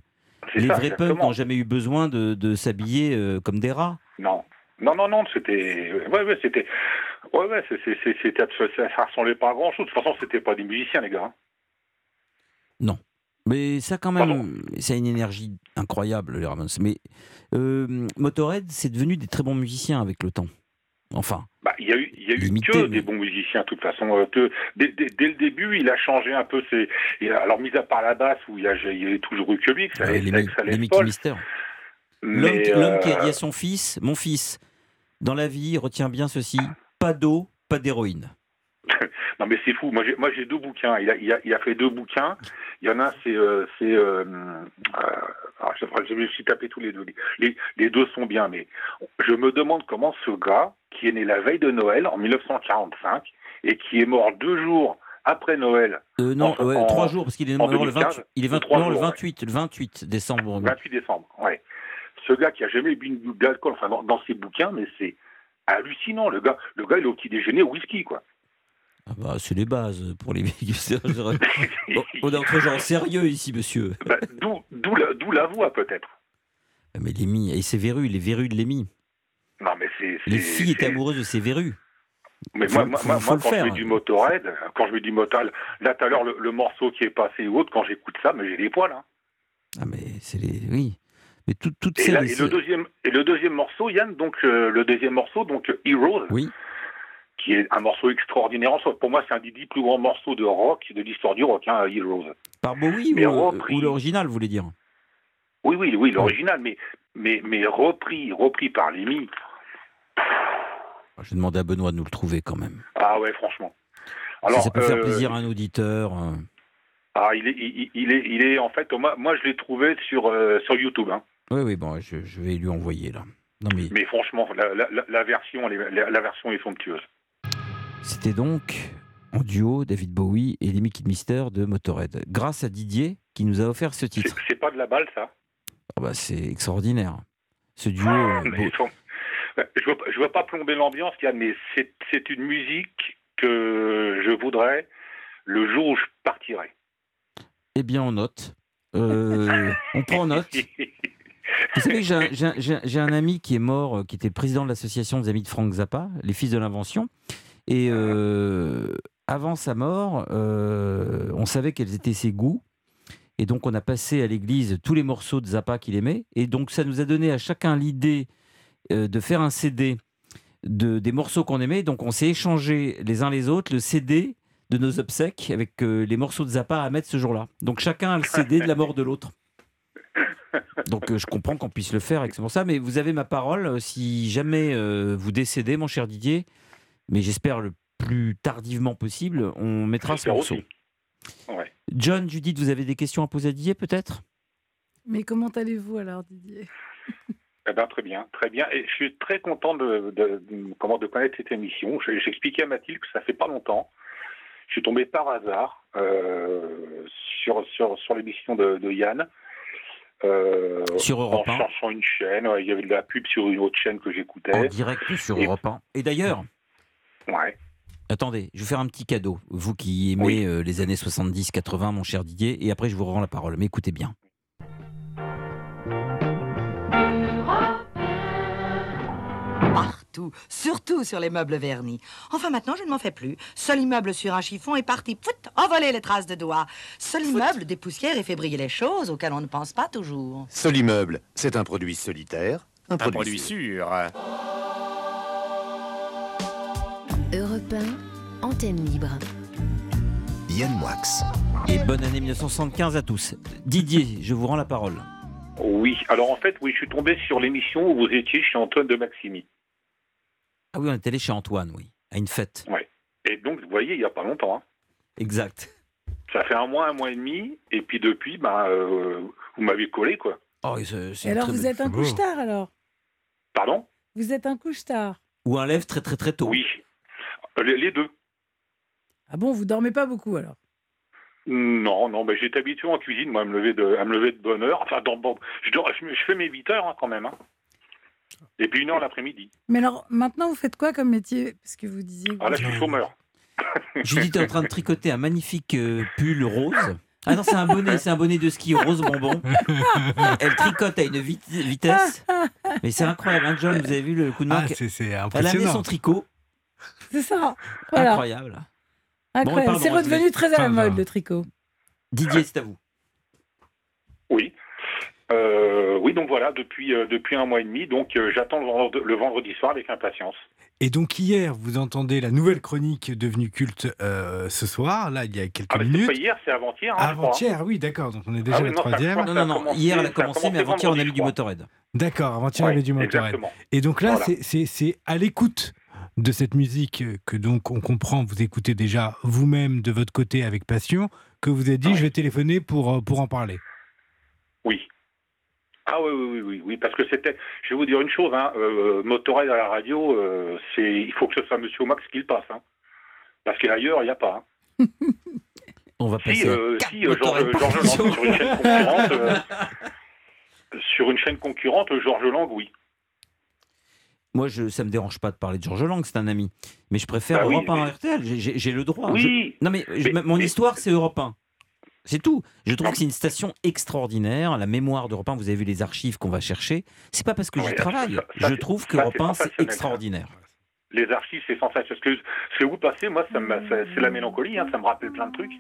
Les ça, vrais exactement. n'ont jamais eu besoin de, de s'habiller euh, comme des rats. Non. Non, non, non, c'était. Ouais, ouais, c'était. Ouais, ouais, c'était. Ça, ça ressemblait pas à grand chose. De toute façon, c'était pas des musiciens, les gars. hein. Non. Mais ça, quand même, ça a une énergie incroyable, les Ramones. Mais euh, Motorhead, c'est devenu des très bons musiciens avec le temps. Enfin, Bah, il y a eu, il y a eu Limité, que mais- des bons musiciens, de toute façon. Euh, que- dès, dès- dès le début, il a changé un peu ses. alors, mis à part la basse, où il y a, il y a toujours eu Kubik, ça allait. Mister. Qui- l'homme qui a euh, dit à son fils Mon fils, dans la vie, retiens bien ceci pas d'eau, pas d'héroïne. non mais c'est fou. Moi j'ai, moi j'ai deux bouquins. Il a, il a, il a fait deux bouquins. Il y en a un c'est, euh, c'est, euh, euh, je, je me suis tapé tous les deux. Les, les deux sont bien, mais je me demande comment ce gars qui est né la veille de Noël en 1945 et qui est mort deux jours après Noël. Euh, non, en- ouais, en- trois jours, parce qu'il est mort le 2015, 28, il est 20 trois non, le jours, ouais. 28, le 28 décembre. 28 décembre, ouais. Ce gars qui a jamais bu une goutte d'alcool, enfin dans, dans ses bouquins, mais c'est hallucinant. Le gars, le gars, il est au petit déjeuner au whisky, quoi. Ah bah, c'est les bases pour les On- On est entre gens sérieux ici, monsieur. Bah, d'où, la, voix, peut-être. Mais Lémi, et ses verrues, les verrues de Lémi. Non, mais c'est. Les filles étaient amoureuses de ses verrues. Mais Faut- moi, faut- moi, faut le quand faire. je mets du Motorhead, quand je mets du Motorhead, là tout à l'heure le, le morceau qui est passé ou autre, quand j'écoute ça, mais j'ai des poils. Hein. Ah mais c'est les, oui. Mais tout- toutes Et, là, ces- le deuxième, et le deuxième morceau, Yann, donc euh, le deuxième morceau, donc Heroes, Oui. Qui est un morceau extraordinaire en soi. Pour moi, c'est un des dix plus grands morceaux de rock de l'histoire du rock, hein, Heroes. Par Bowie Mais ou, repris. ou l'original, vous voulez dire Oui, oui, oui, l'original, mais, mais, mais repris, repris par Lemmy. Je vais demander à Benoît de nous le trouver quand même. Ah ouais, franchement. si ça peut faire euh, plaisir à un auditeur. euh, Ah, il est, il, il est, il est en fait, moi, moi je l'ai trouvé sur, euh, sur YouTube. Hein. Oui, oui, bon, je, je vais lui envoyer là. Non mais Mais franchement, la, la, version, la version est somptueuse. C'était donc en duo David Bowie et les Mickey Mister de Motorhead. Grâce à Didier qui nous a offert ce titre. C'est pas de la balle, ça? Ah bah, c'est extraordinaire. Ce duo. euh, Mais ils sont- Je je veux pas plomber l'ambiance, Yann, mais c'est une musique que je voudrais le jour où je partirai. Eh bien, on note. Euh, on prend note. Vous savez j'ai un, un- ami qui est mort, euh, qui était président de l'association des amis de Frank Zappa, les Fils de l'Invention. Et euh, avant sa mort, euh, on savait quels étaient ses goûts. Et donc, on a passé à l'église tous les morceaux de Zappa qu'il aimait. Et donc, ça nous a donné à chacun l'idée euh, de faire un CD de, des morceaux qu'on aimait. Donc, on s'est échangé les uns les autres le CD de nos obsèques avec les morceaux de Zappa à mettre ce jour-là. Donc, chacun a le CD de la mort de l'autre. Donc, je comprends qu'on puisse le faire avec ça. Mais vous avez ma parole. Si jamais vous décédez, mon cher Didier, mais j'espère le plus tardivement possible, on mettra ce morceau. Ouais. John, Judith, vous avez des questions à poser à Didier, peut-être? Mais comment allez-vous alors, Didier? Eh ben, très bien, très bien. Et je suis très content de, de, de- comment, de connaître cette émission. Je- J'expliquais à Mathilde que ça fait pas longtemps. Je suis tombé par hasard euh, sur, sur, sur l'émission de, de Yann. euh, Sur Europe En 1. cherchant une chaîne. ouais, Il y avait de la pub sur une autre chaîne que j'écoutais. En direct sur Et- Europe 1. Et d'ailleurs, Ouais. attendez, je vais faire un petit cadeau. Vous qui aimez euh, les années 70-80, mon cher Didier, et après je vous rends la parole. Mais écoutez bien. Partout, surtout sur les meubles vernis. Enfin, maintenant, je ne m'en fais plus. Seul immeuble sur un chiffon est parti, fout, envoler les traces de doigts. Seul immeuble des poussières et fait briller les choses auxquelles on ne pense pas toujours. Solimmeuble, c'est un produit solitaire, un, produit sûr. Antenne libre. Yann Moix. Et bonne année 1975 à tous. Didier, je vous rends la parole. Oui, alors en fait, oui, je suis tombé sur l'émission où vous étiez chez Antoine de Maximi. Ah oui, on est allé chez Antoine, oui, à une fête. Ouais. Et donc, vous voyez, il n'y a pas longtemps. hein. Exact. Ça fait un mois, un mois et demi, et puis depuis, bah, euh, vous m'avez collé, quoi. Oh, et c'est- c'est Et une alors, vous êtes un couche-tard alors? Pardon? Vous êtes un couche-tard Ou un lève très très très tôt. Oui, les, les deux. Ah bon, vous dormez pas beaucoup alors? Non, non, mais j'étais habitué en cuisine, moi, à me lever de, à me lever de bonne heure. Enfin, dans, bon, je, dors- je, me- je fais mes 8 heures hein, quand même. hein. Et puis une heure l'après-midi. Mais alors, maintenant, vous faites quoi comme métier? Parce que vous disiez. que Ah là, je suis chômeur. Judith est en train de tricoter un magnifique euh, pull rose. Ah non, c'est un bonnet, c'est un bonnet de ski rose bonbon. Elle tricote à une vit- vitesse. Mais c'est incroyable, hein, John, vous avez vu le coup de main Ah, Elle a impressionnant. son tricot. C'est ça. Voilà. Incroyable. Incroyable. c'est redevenu très à la Enfin, mode le tricot. Didier, c'est à vous. Oui. Euh, oui, donc voilà, depuis, euh, depuis un mois et demi, donc euh, j'attends le, vendre- le vendredi soir avec impatience. Et donc hier, vous entendez la nouvelle chronique devenue culte euh, ce soir, là, il y a quelques Ah, c'est minutes. pas hier, c'est avant-hier. hein. Avant-hier, oui, d'accord. Donc on est déjà Ah oui, la non, troisième. Non, non, non. commencé- Hier, elle a commencé, mais avant-hier, on a je du. Motorhead. D'accord, avant-hier, Ouais, avait du Motorhead. Et donc là, Voilà. c'est- c'est c'est à l'écoute de cette musique que donc on comprend, vous écoutez déjà vous-même de votre côté avec passion, que vous avez dit je vais téléphoner pour, euh, pour en parler. Oui. Ah oui, oui, oui, oui, oui, parce que c'était, je vais vous dire une chose, hein, euh, Motorhead à la radio, euh, c'est, il faut que ce soit Monsieur Max qui le passe, hein, parce qu'ailleurs il n'y a pas. hein. On va Si, passer. euh, si euh, Georges émission. sur une chaîne concurrente, euh, sur une chaîne concurrente, Georges Lang, oui. Moi, je, ça me dérange pas de parler de Georges Lang, c'est un ami. Mais je préfère Bah oui, Europe 1 mais- RTL. J'ai- le droit. Oui, Je- Non, mais, mon histoire, c'est Europe 1. C'est tout. Je trouve que c'est une station extraordinaire. La mémoire d'Europe 1, vous avez vu les archives qu'on va chercher. C'est pas parce que j'y travaille. ça- ça, je trouve qu'Europe c'est 1, c'est extraordinaire. Les archives, c'est sensationnel. Ce que, ce que vous passez, moi, c'est la mélancolie, hein, ça me rappelle plein de trucs.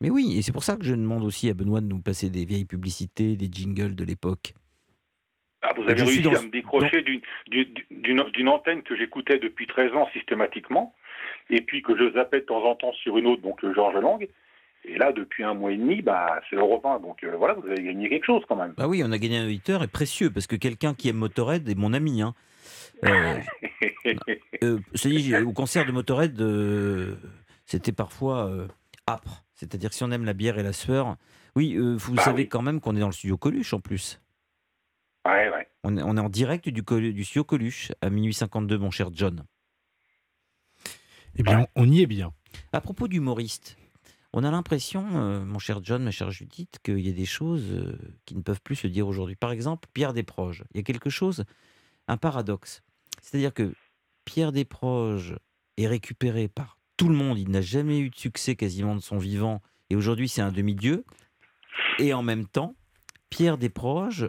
Mais oui, et c'est pour ça que je demande aussi à Benoît de nous passer des vieilles publicités, des jingles de l'époque. Ah, vous avez réussi dans- à me décrocher d'une- antenne que j'écoutais depuis 13 ans systématiquement, et puis que je zappais de temps en temps sur une autre, donc euh, Georges Lang. Et là, depuis un mois et demi, bah, c'est Europe 1. Donc euh, voilà, vous avez gagné quelque chose quand même. Bah oui, on a gagné un auditeur et précieux parce que quelqu'un qui aime Motorhead est mon ami. Hein. Euh, euh, dit, au concert de Motorhead, c'était parfois âpre. C'est-à-dire si on aime la bière et la sueur, oui, vous Bah savez oui. quand même qu'on est dans le studio Coluche en plus. Ouais, ouais. On est, on est en direct du, du studio Coluche à minuit 52, mon cher John. Eh bien, on y est bien. À propos d'humoriste, on a l'impression, euh, mon cher John, ma chère Judith, qu'il y a des choses euh, qui ne peuvent plus se dire aujourd'hui. Par exemple, Pierre Desproges. Il y a quelque chose, un paradoxe. C'est-à-dire que Pierre Desproges est récupéré par tout le monde. Il n'a jamais eu de succès quasiment de son vivant. Et aujourd'hui, c'est un demi-dieu. Et en même temps, Pierre Desproges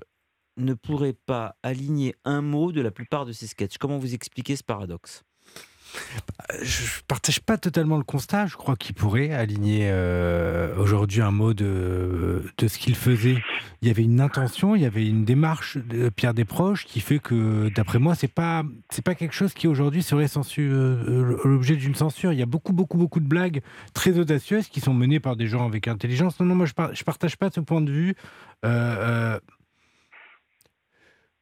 ne pourrait pas aligner un mot de la plupart de ses sketchs. Comment vous expliquez ce paradoxe? Je partage pas totalement le constat. Je crois qu'il pourrait aligner euh, aujourd'hui un mot de, de ce qu'il faisait. Il y avait une intention, il y avait une démarche de Pierre Desproges qui fait que, d'après moi, c'est pas c'est pas quelque chose qui aujourd'hui serait euh, l'objet d'une censure. Il y a beaucoup beaucoup beaucoup de blagues très audacieuses qui sont menées par des gens avec intelligence. Non non, moi je, par- je partage pas ce point de vue. Euh, euh,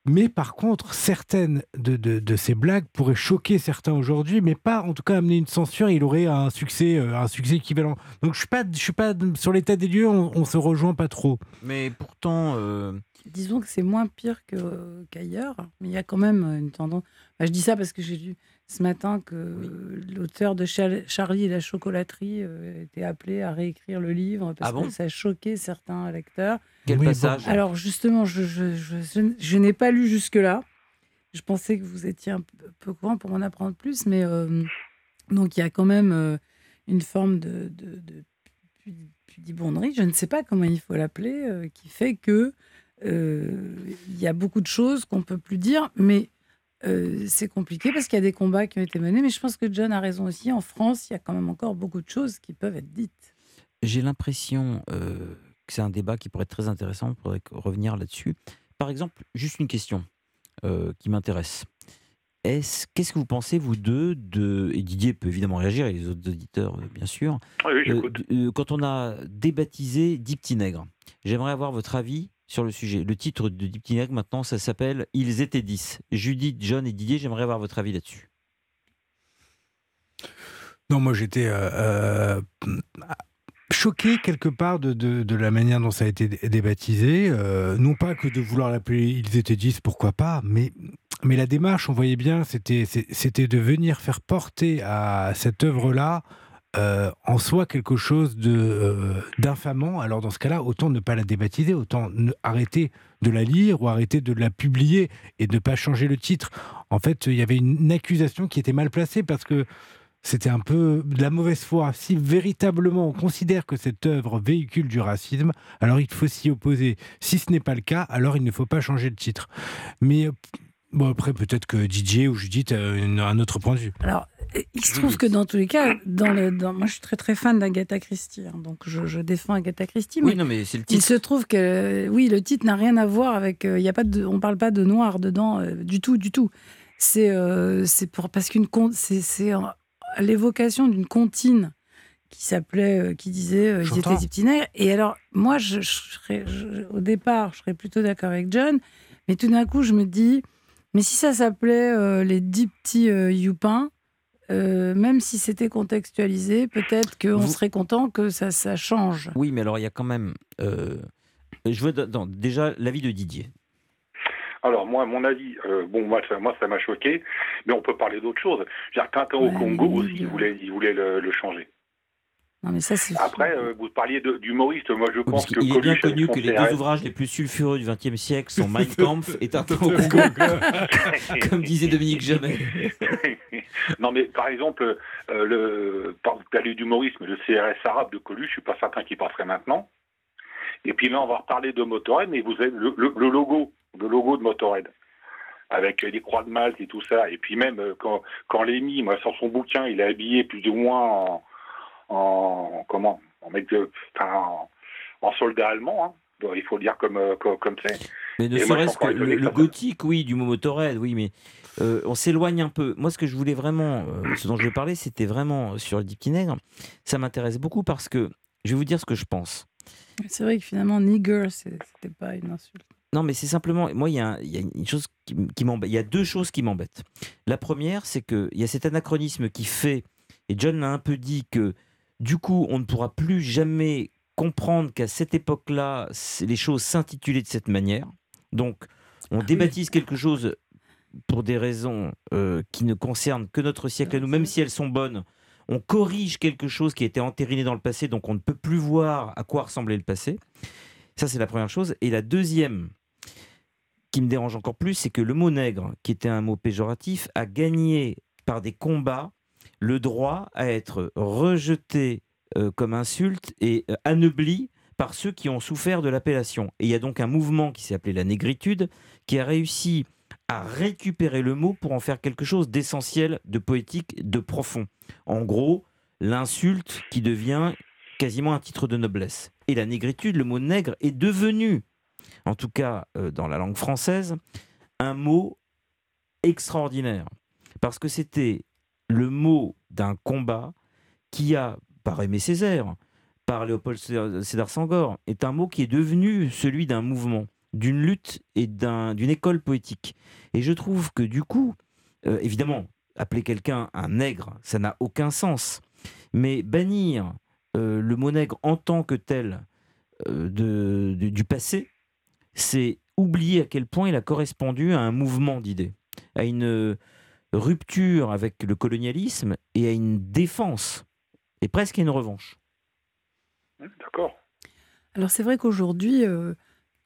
mais par contre, certaines de, de- de ces blagues pourraient choquer certains aujourd'hui, mais pas en tout cas amener une censure. Il aurait un succès, euh, un succès équivalent. Donc je suis pas, je suis pas sur l'état des lieux. On, on se rejoint pas trop. Mais pourtant, euh, Disons que c'est moins pire que- qu'ailleurs, mais il y a quand même une tendance. Enfin, je dis ça parce que j'ai lu ce matin que l'auteur de Char- Charlie et la chocolaterie euh, était appelé à réécrire le livre parce Ah bon? que ça choquait certains lecteurs. Quel Oui, bon. passage Alors justement, je, je, je- je- je n'ai pas lu jusque-là. Je pensais que vous étiez un peu, courant pour en apprendre plus, mais euh, donc il y a quand même euh, une forme de, de, de pu- pudibonderie, je ne sais pas comment il faut l'appeler, euh, qui fait que il y a beaucoup de choses qu'on peut plus dire, mais euh, c'est compliqué parce qu'il y a des combats qui ont été menés. Mais je pense que John a raison aussi. En France, il y a quand même encore beaucoup de choses qui peuvent être dites. J'ai l'impression euh, que c'est un débat qui pourrait être très intéressant. Faudrait que- revenir là-dessus. Par exemple, juste une question euh, qui m'intéresse. Est-ce, qu'est-ce que vous pensez, vous deux, de, et Didier peut évidemment réagir, et les autres auditeurs, euh, bien sûr, Oui, oui, euh, quand on a débaptisé Dix Petits Nègres, j'aimerais avoir votre avis sur le sujet. Le titre de Dix Petits Nègres, maintenant, ça s'appelle Ils étaient 10. Judith, John et Didier, j'aimerais avoir votre avis là-dessus. Non, moi j'étais euh, euh, choqué quelque part de, de- la manière dont ça a été dé- débaptisé. Euh, non pas que de vouloir l'appeler Ils étaient 10, pourquoi pas, mais, mais la démarche, on voyait bien, c'était c'était de venir faire porter à cette œuvre-là euh, en soi quelque chose de euh, d'infamant. Alors dans ce cas-là, autant ne pas la débaptiser, autant arrêter de la lire ou arrêter de la publier et ne pas changer le titre. En fait, il y avait une accusation qui était mal placée parce que c'était un peu de la mauvaise foi. Si véritablement on considère que cette œuvre véhicule du racisme, alors il faut s'y opposer. Si ce n'est pas le cas, alors il ne faut pas changer le titre. Mais euh, bon, après, peut-être que DJ ou Judith a un autre point de vue. Alors, il se trouve que dans tous les cas, dans le, dans- moi je suis très très fan d'Agatha Christie, hein, donc je, je défends Agatha Christie. Oui, non, mais c'est le il titre. se trouve que oui, le titre n'a rien à voir avec. euh, Il y a pas de, on parle pas de noir dedans euh, du tout, du tout. C'est euh, c'est pour parce qu'une c'est l'évocation d'une comptine qui s'appelait, euh, qui disait, euh, ils étaient des petits nègres. Et alors moi, je, je serais- je- au départ, je serais plutôt d'accord avec John, mais tout d'un coup, je me dis, mais si ça s'appelait euh, les dix petits euh, youpins, même si c'était contextualisé, peut-être qu'on Vous- serait content que ça, ça change. Oui, mais alors il y a quand même. je veux non, déjà l'avis de Didier. Alors moi, mon avis, euh, bon moi ça, moi ça m'a choqué, mais on peut parler d'autre chose. J'ai Tintin au Congo aussi, il voulait, il voulait le, le changer. Non, mais ça, c'est. Après, euh, vous parliez de- d'humoriste, moi je Oui, pense que qu'il est bien connu que les deux ouvrages les plus sulfureux du XXe siècle sont Mein Kampf et Tintin au Congo, comme disait Dominique Jamais. non mais par exemple, euh, le, par- vous parlez d'humorisme, le CRS arabe de Coluche, je suis pas certain qu'il passerait maintenant. Et puis là, on va reparler de Motorhead, mais vous avez le, le- le logo, le logo de Motorhead, avec les croix de Malte et tout ça. Et puis même euh, quand, quand Lémy, moi, sur son bouquin, il est habillé plus ou moins en, en comment, en mec de, en, en soldat allemand. hein. Bon, il faut le dire comme euh, comme comme c'est. Mais ne serait-ce que le, gothique, oui, du mot Motorhead, oui, mais euh, on s'éloigne un peu. Moi, ce que je voulais vraiment, euh, ce dont je parler, c'était vraiment sur le Petit Nègre. Ça m'intéresse beaucoup parce que je vais vous dire ce que je pense. C'est vrai que finalement, nigger, c'était pas une insulte. Non, mais c'est simplement, moi, il y, a il y a une chose qui, m'embête. Il y a deux choses qui m'embêtent. La première, c'est qu'il y a cet anachronisme qui fait, et John l'a un peu dit, que du coup, on ne pourra plus jamais comprendre qu'à cette époque-là, les choses s'intitulaient de cette manière. Donc, on débaptise quelque chose pour des raisons euh, qui ne concernent que notre siècle à nous, même si elles sont bonnes. On corrige quelque chose qui a été entériné dans le passé, donc on ne peut plus voir à quoi ressemblait le passé. Ça, c'est la première chose. Et la deuxième, qui me dérange encore plus, c'est que le mot nègre, qui était un mot péjoratif, a gagné par des combats le droit à être rejeté euh, comme insulte et euh, anobli par ceux qui ont souffert de l'appellation. Et il y a donc un mouvement qui s'est appelé la négritude, qui a réussi à récupérer le mot pour en faire quelque chose d'essentiel, de poétique, de profond. En gros, l'insulte qui devient quasiment un titre de noblesse. Et la négritude, le mot nègre, est devenu, en tout cas euh, dans la langue française, un mot extraordinaire. Parce que c'était le mot d'un combat qui a, par Aimé Césaire, par Léopold Sédar Senghor, est un mot qui est devenu celui d'un mouvement, d'une lutte et d'un- d'une école poétique. Et je trouve que du coup, euh, évidemment, appeler quelqu'un un nègre, ça n'a aucun sens. Mais bannir euh, le mot nègre en tant que tel du passé, c'est oublier à quel point il a correspondu à un mouvement d'idées, à une euh, rupture avec le colonialisme et à une défense, et presque à une revanche. D'accord. Alors c'est vrai qu'aujourd'hui, euh,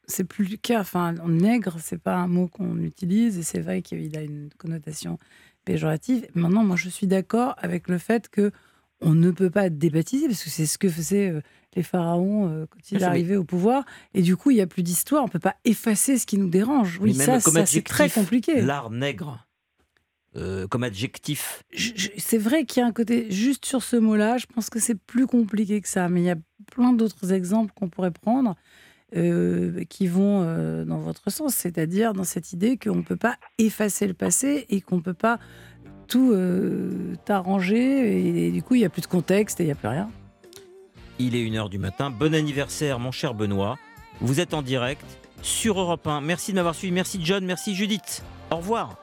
c'est plus le cas. Enfin, nègre, c'est pas un mot qu'on utilise et c'est vrai qu'il a une connotation péjorative. Maintenant, moi, je suis d'accord avec le fait que on ne peut pas débaptiser parce que c'est ce que faisaient euh, les pharaons euh, quand ils mais- arrivaient au pouvoir. Et du coup, il y a plus d'histoire. On peut pas effacer ce qui nous dérange. Oui, Mais ça, même ça c'est très compliqué. L'art nègre, euh, comme adjectif. Je- je- c'est vrai qu'il y a un côté juste sur ce mot-là. Je pense que c'est plus compliqué que ça, mais il y a plein d'autres exemples qu'on pourrait prendre euh, qui vont euh, dans votre sens, c'est-à-dire dans cette idée qu'on ne peut pas effacer le passé et qu'on ne peut pas tout euh, arranger et, du coup il n'y a plus de contexte et il n'y a plus rien. Il est 1h du matin. Bon anniversaire, mon cher Benoît. Vous êtes en direct sur Europe 1. Merci de m'avoir suivi. Merci John. Merci Judith. Au revoir.